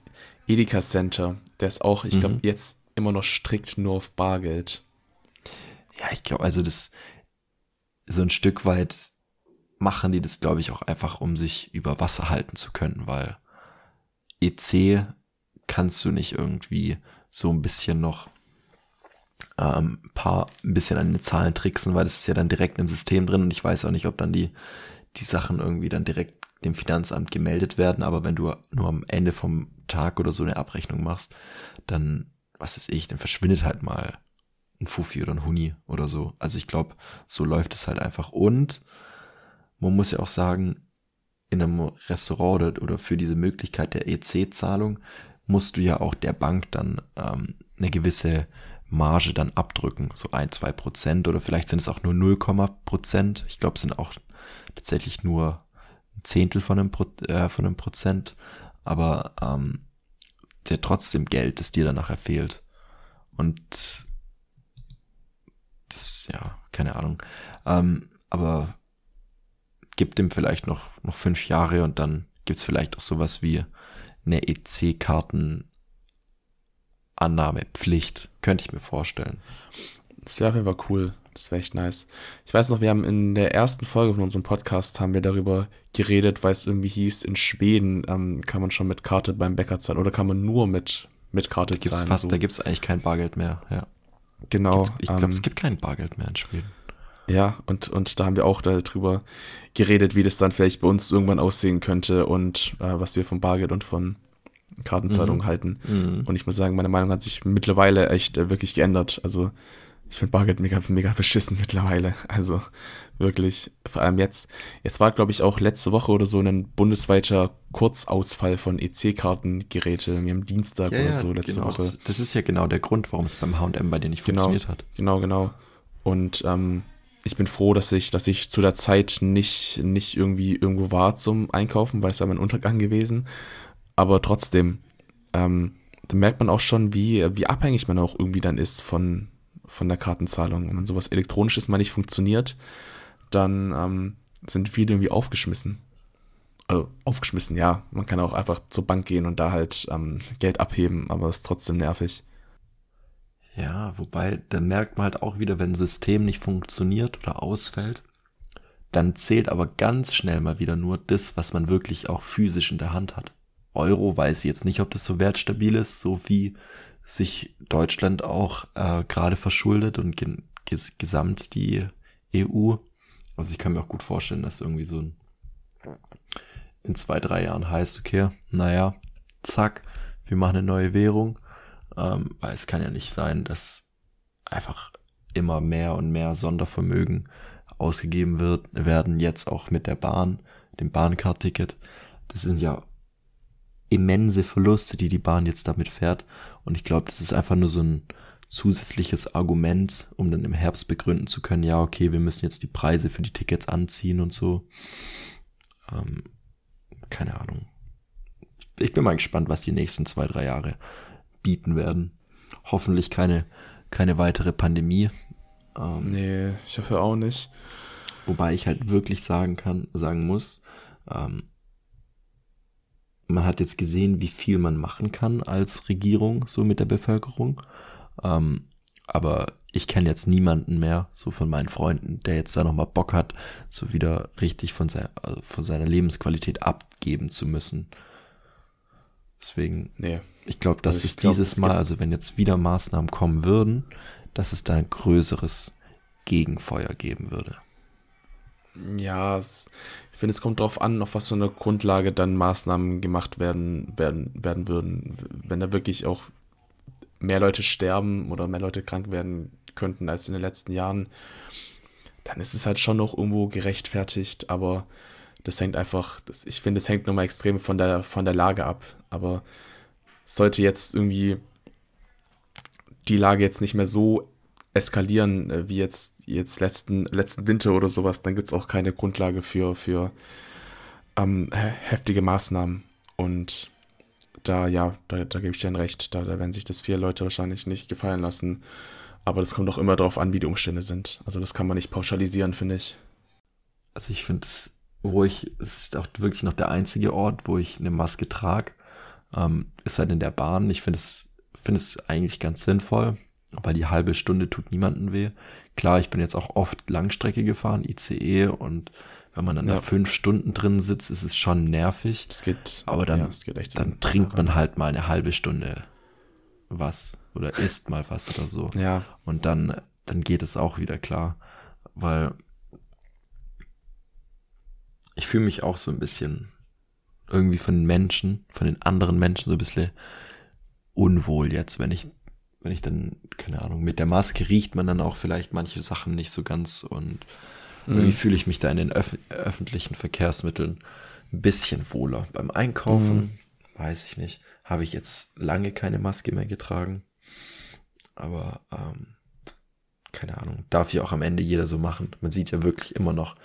Edeka Center, der ist auch, ich glaube, Mhm. jetzt immer noch strikt nur auf Bargeld. Ja, ich glaube, also das so ein Stück weit machen die das, glaube ich, auch einfach, um sich über Wasser halten zu können, weil EC kannst du nicht irgendwie so ein bisschen noch ähm, ein paar, ein bisschen an den Zahlen tricksen, weil das ist ja dann direkt im System drin und ich weiß auch nicht, ob dann die, die Sachen irgendwie dann direkt dem Finanzamt gemeldet werden, aber wenn du nur am Ende vom Tag oder so eine Abrechnung machst, dann, was ist ich, dann verschwindet halt mal ein Fufi oder ein Huni oder so. Also ich glaube, so läuft es halt einfach. Und man muss ja auch sagen, in einem Restaurant oder, für diese Möglichkeit der EC-Zahlung musst du ja auch der Bank dann ähm, eine gewisse Marge dann abdrücken, so ein, zwei Prozent oder vielleicht sind es auch nur 0, Prozent. Ich glaube, es sind auch tatsächlich nur ein Zehntel von einem, Pro, äh, von einem Prozent, aber ähm, ja trotzdem Geld, das dir dann nachher fehlt. Und das, ja, keine Ahnung. Ähm, aber gibt dem vielleicht noch, noch fünf Jahre und dann gibt's vielleicht auch sowas wie eine EC-Karten-Annahmepflicht. Könnte ich mir vorstellen. Das wäre auf jeden Fall cool. Das wäre echt nice. Ich weiß noch, wir haben in der ersten Folge von unserem Podcast haben wir darüber geredet, weil es irgendwie hieß, in Schweden ähm, kann man schon mit Karte beim Bäcker zahlen oder kann man nur mit, mit Karte Da gibt's zahlen. fast, so. da gibt's eigentlich kein Bargeld mehr. Ja. genau. Ich glaube, ähm, es gibt kein Bargeld mehr in Schweden. Ja, und, und da haben wir auch darüber geredet, wie das dann vielleicht bei uns irgendwann aussehen könnte und äh, was wir von Bargeld und von Kartenzahlung Mhm. halten. Mhm. Und ich muss sagen, meine Meinung hat sich mittlerweile echt äh, wirklich geändert. Also ich finde Bargeld mega, mega beschissen mittlerweile. [laughs] Also wirklich, vor allem jetzt. Jetzt war, glaube ich, auch letzte Woche oder so ein bundesweiter Kurzausfall von EC-Kartengeräte, irgendwie am Dienstag oder so letzte genau. Woche. Das, das ist ja genau der Grund, warum es beim H&M bei dir nicht Genau. funktioniert hat. Genau, genau. Und ähm, ich bin froh, dass ich, dass ich zu der Zeit nicht, nicht irgendwie irgendwo war zum Einkaufen, weil es ja mein Untergang gewesen. Aber trotzdem, ähm, da merkt man auch schon, wie, wie abhängig man auch irgendwie dann ist von, von der Kartenzahlung. Wenn man sowas Elektronisches mal nicht funktioniert, dann ähm, sind viele irgendwie aufgeschmissen. Also aufgeschmissen, ja. Man kann auch einfach zur Bank gehen und da halt ähm, Geld abheben, aber es ist trotzdem nervig. Ja, wobei, da merkt man halt auch wieder, wenn ein System nicht funktioniert oder ausfällt, dann zählt aber ganz schnell mal wieder nur das, was man wirklich auch physisch in der Hand hat. Euro weiß ich jetzt nicht, ob das so wertstabil ist, so wie sich Deutschland auch äh, gerade verschuldet und ges gesamt die EU. Also ich kann mir auch gut vorstellen, dass irgendwie so ein in zwei, drei Jahren heißt, okay, naja, zack, wir machen eine neue Währung. Ähm, weil es kann ja nicht sein, dass einfach immer mehr und mehr Sondervermögen ausgegeben wird, werden, jetzt auch mit der Bahn, dem Bahncard-Ticket. Das sind ja immense Verluste, die die Bahn jetzt damit fährt. Und ich glaube, das ist einfach nur so ein zusätzliches Argument, um dann im Herbst begründen zu können, ja, okay, wir müssen jetzt die Preise für die Tickets anziehen und so. Ähm, keine Ahnung. Ich bin mal gespannt, was die nächsten zwei, drei Jahre bieten werden. Hoffentlich keine, keine weitere Pandemie. Ähm, nee, ich hoffe auch nicht. Wobei ich halt wirklich sagen kann, sagen muss, ähm, man hat jetzt gesehen, wie viel man machen kann als Regierung, so mit der Bevölkerung. Ähm, aber ich kenne jetzt niemanden mehr, so von meinen Freunden, der jetzt da nochmal Bock hat, so wieder richtig von, sein, also von seiner Lebensqualität abgeben zu müssen. Deswegen, nee. Ich glaube, dass also es glaub, dieses Mal, also wenn jetzt wieder Maßnahmen kommen würden, dass es da ein größeres Gegenfeuer geben würde. Ja, es, ich finde, es kommt darauf an, auf was für eine Grundlage dann Maßnahmen gemacht werden, werden, werden würden. Wenn da wirklich auch mehr Leute sterben oder mehr Leute krank werden könnten als in den letzten Jahren, dann ist es halt schon noch irgendwo gerechtfertigt, aber das hängt einfach, das, ich finde, es hängt nochmal extrem von der, von der Lage ab. Aber sollte jetzt irgendwie die Lage jetzt nicht mehr so eskalieren äh, wie jetzt, jetzt letzten, letzten Winter oder sowas, dann gibt es auch keine Grundlage für, für ähm, heftige Maßnahmen. Und da, ja, da, da gebe ich dir ein Recht, da, da werden sich das viele Leute wahrscheinlich nicht gefallen lassen. Aber das kommt auch immer darauf an, wie die Umstände sind. Also das kann man nicht pauschalisieren, finde ich. Also ich finde es, ich, es ist auch wirklich noch der einzige Ort, wo ich eine Maske trage, ähm, ist halt in der Bahn. Ich finde es, finde es eigentlich ganz sinnvoll weil die halbe Stunde tut niemanden weh. Klar, ich bin jetzt auch oft Langstrecke gefahren, ICE und wenn man dann ja. da fünf Stunden drin sitzt, ist es schon nervig. Es geht, aber dann, ja, geht dann trinkt man halt mal eine halbe Stunde was oder isst mal was oder so. Ja. Und dann, dann geht es auch wieder klar, weil ich fühle mich auch so ein bisschen irgendwie von den Menschen, von den anderen Menschen so ein bisschen unwohl jetzt, wenn ich wenn ich dann, keine Ahnung, mit der Maske riecht man dann auch vielleicht manche Sachen nicht so ganz und mhm. irgendwie fühle ich mich da in den öf öffentlichen Verkehrsmitteln ein bisschen wohler. Beim Einkaufen, mhm. weiß ich nicht, habe ich jetzt lange keine Maske mehr getragen. Aber ähm, keine Ahnung, darf ja auch am Ende jeder so machen. Man sieht ja wirklich immer noch,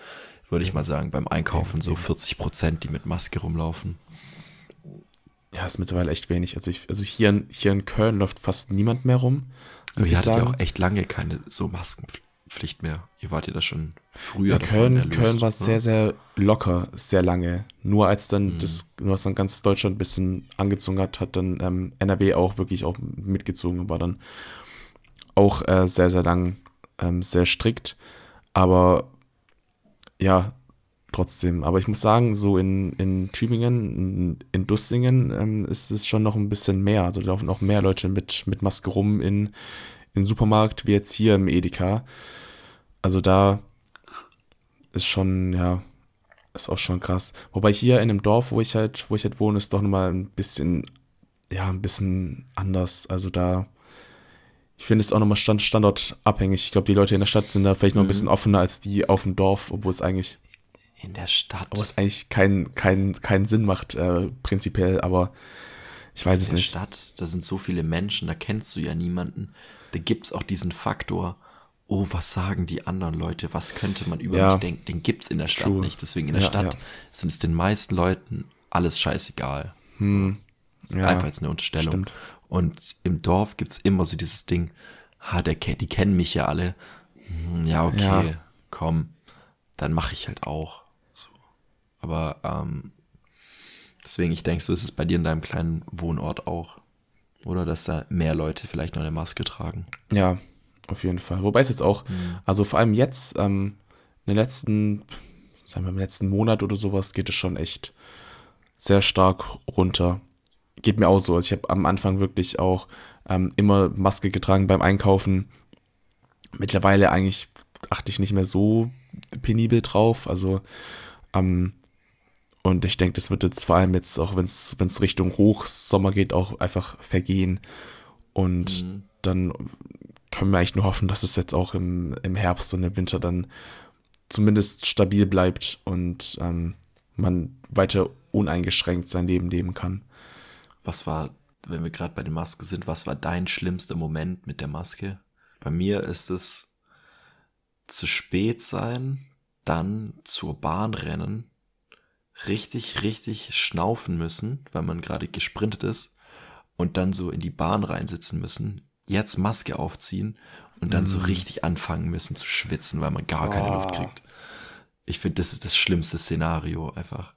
würde ich mal sagen, beim Einkaufen so 40 Prozent, die mit Maske rumlaufen. Ja, ist mittlerweile echt wenig. Also, ich, also hier, in, hier in Köln läuft fast niemand mehr rum. Aber ihr hattet ja auch echt lange keine so Maskenpflicht mehr. Ihr wart ja da schon früher. Ja, Köln, erlöst, Köln war sehr, sehr locker, sehr lange. Nur als dann mhm. das, nur als dann ganz Deutschland ein bisschen angezogen hat, hat dann ähm, NRW auch wirklich auch mitgezogen und war dann auch äh, sehr, sehr lang ähm, sehr strikt. Aber ja, trotzdem. Aber ich muss sagen, so in, in Tübingen, in, in Dustingen ähm, ist es schon noch ein bisschen mehr. Also laufen auch mehr Leute mit, mit Maske rum in, in Supermarkt wie jetzt hier im Edeka. Also da ist schon, ja, ist auch schon krass. Wobei hier in dem Dorf, wo ich halt, wo ich halt wohne, ist doch nochmal ein bisschen, ja, ein bisschen anders. Also da, ich finde es auch nochmal stand, standortabhängig. Ich glaube, die Leute in der Stadt sind da vielleicht noch ein mhm. bisschen offener als die auf dem Dorf, obwohl es eigentlich in der Stadt. Aber es eigentlich keinen kein, kein Sinn macht, äh, prinzipiell, aber ich weiß es nicht. In der Stadt, da sind so viele Menschen, da kennst du ja niemanden. Da gibt es auch diesen Faktor, oh, was sagen die anderen Leute, was könnte man über ja. mich denken, den gibt es in der Stadt True. nicht. Deswegen in der ja, Stadt ja. sind es den meisten Leuten alles scheißegal. Hm. Ja, einfach jetzt eine Unterstellung. Stimmt. Und im Dorf gibt's immer so dieses Ding, ha, der, die kennen mich ja alle. Hm, Ja, okay, Ja. komm, dann mache ich halt auch. So. Aber ähm, deswegen, ich denke, so ist es bei dir in deinem kleinen Wohnort auch. Oder dass da mehr Leute vielleicht noch eine Maske tragen. Ja, auf jeden Fall. Wobei es jetzt auch, also vor allem jetzt, ähm, in den letzten, sagen wir im letzten Monat oder sowas, geht es schon echt sehr stark runter. Geht mir auch so. Also ich habe am Anfang wirklich auch ähm, immer Maske getragen beim Einkaufen. Mittlerweile eigentlich achte ich nicht mehr so penibel drauf. Also, ähm, und ich denke, das wird jetzt vor allem jetzt, auch wenn es Richtung Hochsommer geht, auch einfach vergehen. Und dann können wir eigentlich nur hoffen, dass es jetzt auch im, im Herbst und im Winter dann zumindest stabil bleibt und ähm, man weiter uneingeschränkt sein Leben leben kann. Was war, wenn wir gerade bei den Masken sind, was war dein schlimmster Moment mit der Maske? Bei mir ist es zu spät sein, dann zur Bahn rennen, richtig, richtig schnaufen müssen, weil man gerade gesprintet ist und dann so in die Bahn reinsitzen müssen, jetzt Maske aufziehen und dann so richtig anfangen müssen zu schwitzen, weil man gar keine Luft kriegt. Ich finde, das ist das schlimmste Szenario einfach.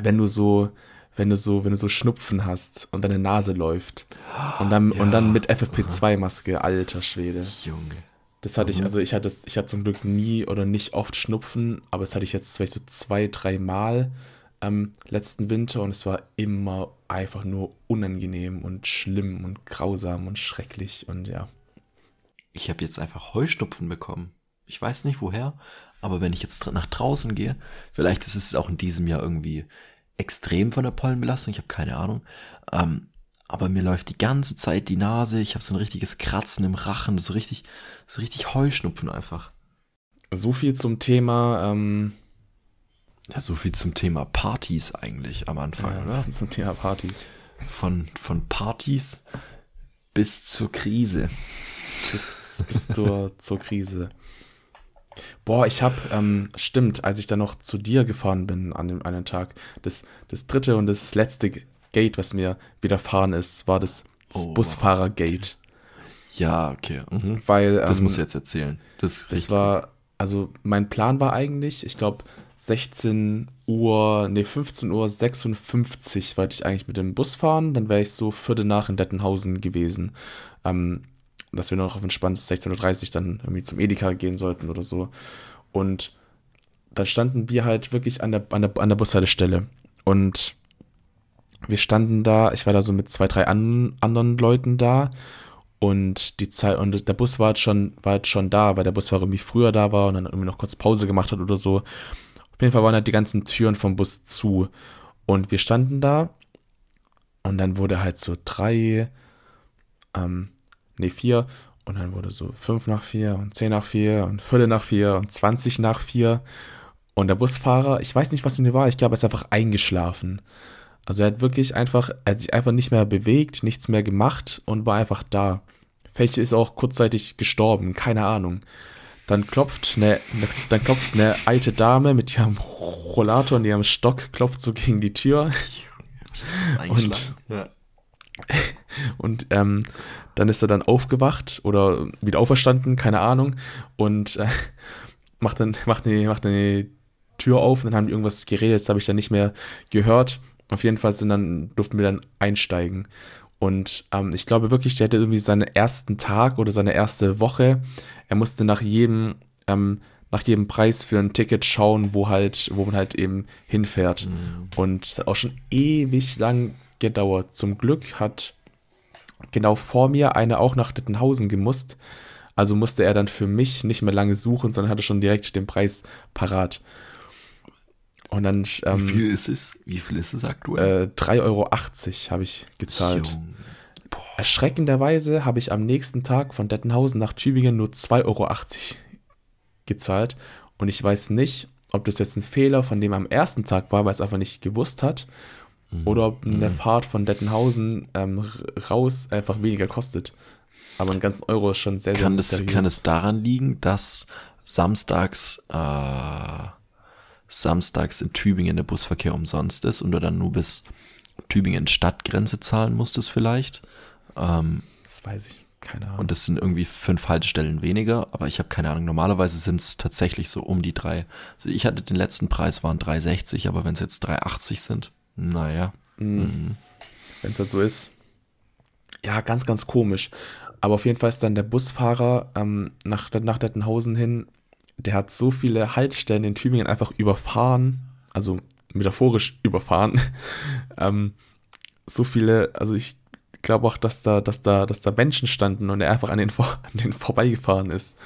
Wenn du so, wenn du so, wenn du so Schnupfen hast und deine Nase läuft und dann, und dann mit FFP2-Maske, alter Schwede. Junge. Das hatte ich, also ich hatte, ich hatte zum Glück nie oder nicht oft Schnupfen, aber das hatte ich jetzt vielleicht so zwei, drei Mal ähm, letzten Winter und es war immer einfach nur unangenehm und schlimm und grausam und schrecklich und ja. ich habe jetzt einfach Heuschnupfen bekommen. Ich weiß nicht woher, aber wenn ich jetzt nach draußen gehe, vielleicht ist es auch in diesem Jahr irgendwie extrem von der Pollenbelastung, ich habe keine Ahnung. Ähm, aber mir läuft die ganze Zeit die Nase, ich habe so ein richtiges Kratzen im Rachen, so richtig, so richtig Heuschnupfen einfach. So viel zum Thema, ähm, Ja, so viel zum Thema Partys eigentlich am Anfang, ja, oder? so zum Thema Partys. Von, von Partys bis zur Krise. bis, bis zur, zur Krise. Boah, ich hab, ähm, stimmt, als ich dann noch zu dir gefahren bin an dem einen Tag, das, das dritte und das letzte Gate, was mir widerfahren ist, war das, das Oh, Busfahrergate. Ja, okay. Mhm. Weil, Das ähm, muss ich jetzt erzählen. Das, das war, also mein Plan war eigentlich, ich glaube, 16 Uhr, nee, 15 Uhr 56 wollte ich eigentlich mit dem Bus fahren, dann wäre ich so Viertel nach in Dettenhausen gewesen. Ähm, dass wir noch auf entspannt 16.30 Uhr dann irgendwie zum Edeka gehen sollten oder so. Und dann standen wir halt wirklich an der, an der, an der Bushaltestelle. Und wir standen da, ich war da so mit zwei, drei an, anderen Leuten da. Und die Zeit, und der Bus war halt schon, war halt schon da, weil der Busfahrer irgendwie früher da war und dann irgendwie noch kurz Pause gemacht hat oder so. Auf jeden Fall waren halt die ganzen Türen vom Bus zu. Und wir standen da und dann wurde halt so drei, ähm, nee, vier. Und dann wurde so fünf nach vier und zehn nach vier und Viertel nach vier und 20 nach vier. Und der Busfahrer, ich weiß nicht, was mit ihm war, ich glaube, er ist einfach eingeschlafen. Also er hat wirklich einfach, er hat sich einfach nicht mehr bewegt, nichts mehr gemacht und war einfach da. Vielleicht ist er auch kurzzeitig gestorben, keine Ahnung. Dann klopft eine, dann klopft eine alte Dame mit ihrem Rollator und ihrem Stock, klopft so gegen die Tür. [laughs] ja. [laughs] Und ähm, dann ist er dann aufgewacht oder wieder auferstanden, keine Ahnung. Und äh, [laughs] macht, dann, macht, die, macht die Tür auf und dann haben die irgendwas geredet, das habe ich dann nicht mehr gehört. Auf jeden Fall sind dann, durften wir dann einsteigen. Und ähm, ich glaube wirklich, der hatte irgendwie seinen ersten Tag oder seine erste Woche. Er musste nach jedem, ähm, nach jedem Preis für ein Ticket schauen, wo halt, wo man halt eben hinfährt. Und es hat auch schon ewig lang gedauert. Zum Glück hat genau vor mir eine auch nach Dittenhausen gemusst. Also musste er dann für mich nicht mehr lange suchen, sondern hatte schon direkt den Preis parat. Und dann Wie ähm, viel ist es? Wie viel ist es aktuell? äh, 3,80 Euro habe ich gezahlt. Erschreckenderweise habe ich am nächsten Tag von Dettenhausen nach Tübingen nur 2,80 Euro gezahlt. Und ich weiß nicht, ob das jetzt ein Fehler von dem am ersten Tag war, weil es einfach nicht gewusst hat, Mhm. oder ob eine Fahrt von Dettenhausen ähm, raus einfach weniger kostet. Aber einen ganzen Euro ist schon sehr, sehr Kann es, mysteriös. kann es daran liegen, dass samstags, äh, samstags in Tübingen der Busverkehr umsonst ist und du dann nur bis Tübingen Stadtgrenze zahlen musstest vielleicht. Ähm, Das weiß ich. Keine Ahnung. und das sind irgendwie fünf Haltestellen weniger, aber ich habe keine Ahnung. Normalerweise sind es tatsächlich so um die drei. Also ich hatte den letzten Preis waren 3,60, aber wenn es jetzt 3,80 sind, naja. Wenn es halt so ist. Ja, ganz, ganz komisch. Aber auf jeden Fall ist dann der Busfahrer ähm, nach, nach Dettenhausen hin, der hat so viele Haltestellen in Tübingen einfach überfahren, also metaphorisch überfahren. [laughs] ähm, so viele, also ich glaube auch, dass da, dass da, dass da Menschen standen und er einfach an den, vor- [laughs] an den vorbeigefahren ist.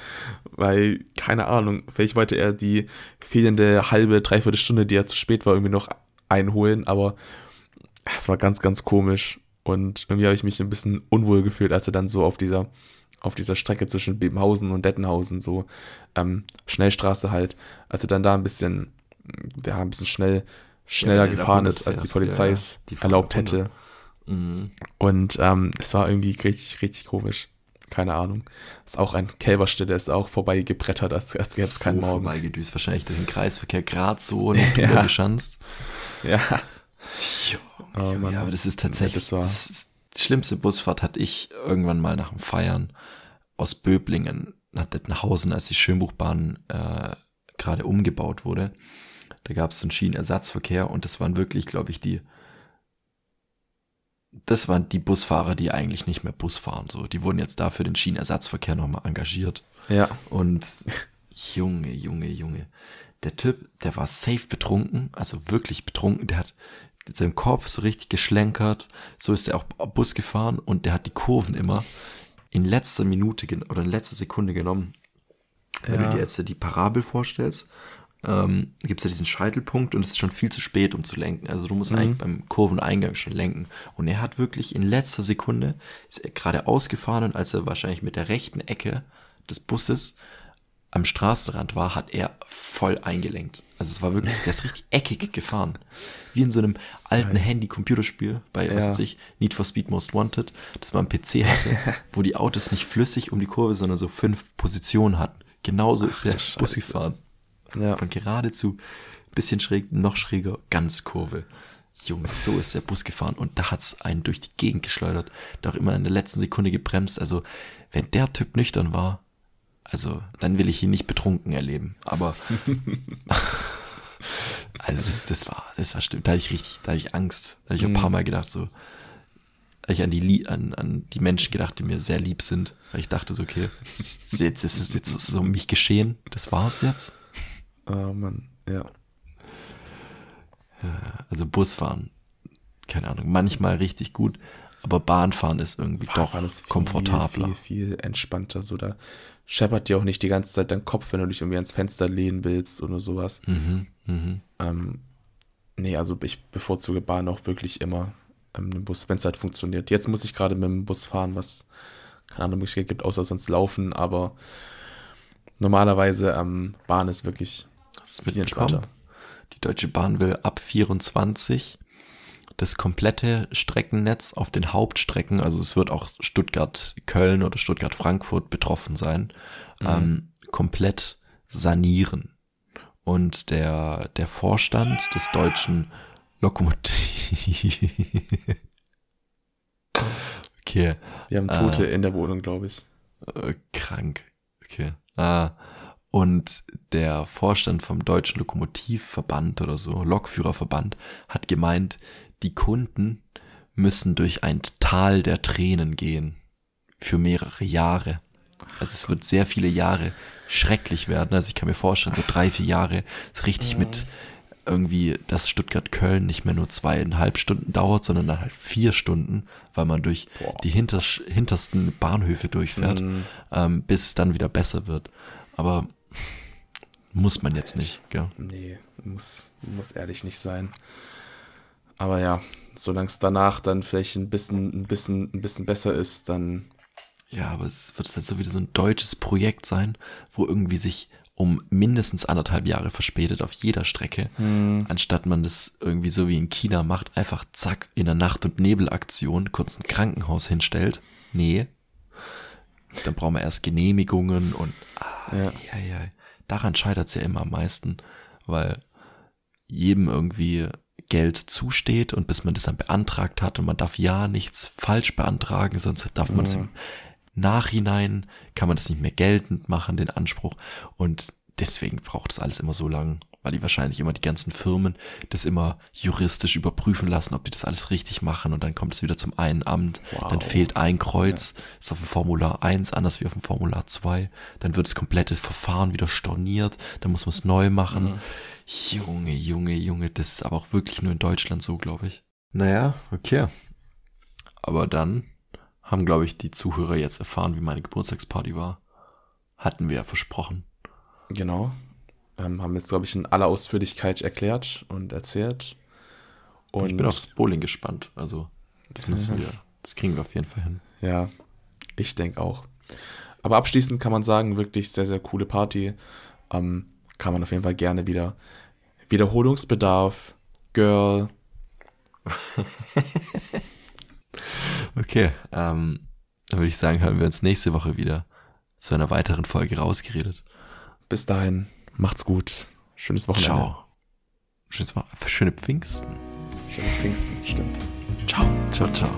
Weil, keine Ahnung, vielleicht wollte er die fehlende halbe, dreiviertel Stunde, die er zu spät war, irgendwie noch einholen, aber es war ganz, ganz komisch. Und irgendwie habe ich mich ein bisschen unwohl gefühlt, als er dann so auf dieser, auf dieser Strecke zwischen Bebenhausen und Dettenhausen, so ähm, Schnellstraße halt, als er dann da ein bisschen, ja, ein bisschen schnell, schneller er da gefahren 100 ist, als die. Polizei Ja, es die erlaubt 100. hätte. Mhm. Und ähm, es war irgendwie richtig, richtig komisch. Keine Ahnung. Ist auch ein Kälberstelle, ist auch vorbei gebrettert, als, als gäbe es keinen so Morgen. vorbeigedüst, wahrscheinlich durch den Kreisverkehr gerade so [laughs] drüber Ja. geschanzt. Ja. Oh, Mann. ja, aber das ist tatsächlich, das war- das ist, die schlimmste Busfahrt hatte ich irgendwann mal nach dem Feiern aus Böblingen nach Dettenhausen, als die Schönbuchbahn äh, gerade umgebaut wurde. Da gab es so einen Schienenersatzverkehr und das waren wirklich, glaube ich, die das waren die Busfahrer, die eigentlich nicht mehr Bus fahren. So, die wurden jetzt dafür den Schienenersatzverkehr nochmal engagiert. Ja. Und Junge, Junge, Junge. Der Typ, der war safe betrunken, also wirklich betrunken. Der hat mit seinem Kopf so richtig geschlenkert. So ist er auch Bus gefahren und der hat die Kurven immer in letzter Minute oder in letzter Sekunde genommen. Wenn Ja. du dir jetzt die Parabel vorstellst, ähm, gibt es ja diesen Scheitelpunkt und es ist schon viel zu spät, um zu lenken. Also du musst eigentlich beim Kurveneingang schon lenken. Und er hat wirklich in letzter Sekunde, ist er gerade ausgefahren und als er wahrscheinlich mit der rechten Ecke des Busses am Straßenrand war, hat er voll eingelenkt. Also es war wirklich, der ist richtig eckig gefahren. Wie in so einem alten Handy-Computerspiel bei, was Ja. weiß ich, Need for Speed Most Wanted, das man am PC hatte, [laughs] wo die Autos nicht flüssig um die Kurve, sondern so fünf Positionen hatten. Genauso ist der Bus gefahren. Ja. Von geradezu bisschen schräg, noch schräger, ganz Kurve. Junge, so ist der Bus gefahren und da hat's einen durch die Gegend geschleudert. Doch immer in der letzten Sekunde gebremst. Also, wenn der Typ nüchtern war, also, dann will ich ihn nicht betrunken erleben. Aber, [laughs] also, das, das war, das war stimmt. Da hatte ich richtig, da hatte ich Angst. Da habe ich ein paar Mal gedacht, so, hab ich an die, an, an die Menschen gedacht, die mir sehr lieb sind. Weil ich dachte so, okay, jetzt, jetzt ist es jetzt so um mich geschehen. Das war's jetzt. Oh Mann, ja. Also Busfahren, keine Ahnung, manchmal richtig gut, aber Bahnfahren ist irgendwie doch Fahren ist viel, komfortabler. Viel, viel entspannter. So, da scheppert dir auch nicht die ganze Zeit dein Kopf, wenn du dich irgendwie ans Fenster lehnen willst oder sowas. Mhm, mhm. Ähm, nee, also ich bevorzuge Bahn auch wirklich immer ähm, den Bus, wenn es halt funktioniert. Jetzt muss ich gerade mit dem Bus fahren, was keine andere Möglichkeit gibt, außer sonst laufen, aber normalerweise ähm, Bahn ist wirklich du viel entspannter. Die Deutsche Bahn will ab 24 das komplette Streckennetz auf den Hauptstrecken, also es wird auch Stuttgart-Köln oder Stuttgart-Frankfurt betroffen sein, ähm, komplett sanieren. Und der, der Vorstand des deutschen Lokomotiv... [laughs] okay. Wir haben Tote in der Wohnung, glaube ich. Äh, krank. Okay. Ah, und der Vorstand vom Deutschen Lokomotivverband oder so, Lokführerverband, hat gemeint, die Kunden müssen durch ein Tal der Tränen gehen. Für mehrere Jahre. Also es wird sehr viele Jahre schrecklich werden. Also ich kann mir vorstellen, so drei, vier Jahre ist richtig mit irgendwie, dass Stuttgart-Köln nicht mehr nur zweieinhalb Stunden dauert, sondern dann halt vier Stunden, weil man durch die hinters, hintersten Bahnhöfe durchfährt, ähm, bis es dann wieder besser wird. Aber muss man jetzt nicht, gell? Nee, muss, muss ehrlich nicht sein. Aber ja, solange es danach dann vielleicht ein bisschen, ein bisschen, ein bisschen besser ist, dann Ja, aber es wird jetzt so wieder so ein deutsches Projekt sein, wo irgendwie sich um mindestens anderthalb Jahre verspätet auf jeder Strecke, anstatt man das irgendwie so wie in China macht, einfach zack, in der Nacht- und Nebelaktion kurz ein Krankenhaus hinstellt. Nee. Dann brauchen wir erst Genehmigungen und ah, Ja. ja. Ja, Daran scheitert es ja immer am meisten, weil jedem irgendwie Geld zusteht und bis man das dann beantragt hat und man darf ja nichts falsch beantragen, sonst darf man es im Nachhinein, kann man das nicht mehr geltend machen, den Anspruch. Und deswegen braucht das alles immer so lang, weil die wahrscheinlich immer die ganzen Firmen das immer juristisch überprüfen lassen, ob die das alles richtig machen und dann kommt es wieder zum einen Amt, Wow. dann fehlt ein Kreuz, ist auf dem Formular 1 anders wie auf dem Formular 2, dann wird das komplette Verfahren wieder storniert, dann muss man es neu machen. Junge, Junge, Junge, das ist aber auch wirklich nur in Deutschland so, glaube ich. Naja, okay. Aber dann haben, glaube ich, die Zuhörer jetzt erfahren, wie meine Geburtstagsparty war. Hatten wir ja versprochen. Genau. Ähm, haben jetzt, glaube ich, in aller Ausführlichkeit erklärt und erzählt. Und ich bin aufs Bowling gespannt. Also, das müssen wir, das kriegen wir auf jeden Fall hin. Ja, ich denke auch. Aber abschließend kann man sagen, wirklich sehr, sehr coole Party. Ähm, kann man auf jeden Fall gerne wieder. Wiederholungsbedarf, Girl. [laughs] Okay, ähm, dann würde ich sagen, hören wir uns nächste Woche wieder zu einer weiteren Folge rausgeredet. Bis dahin, macht's gut. Schönes Wochenende. Ciao. Schönes, Wo- schöne Pfingsten. Schöne Pfingsten, stimmt. Ciao, ciao, ciao.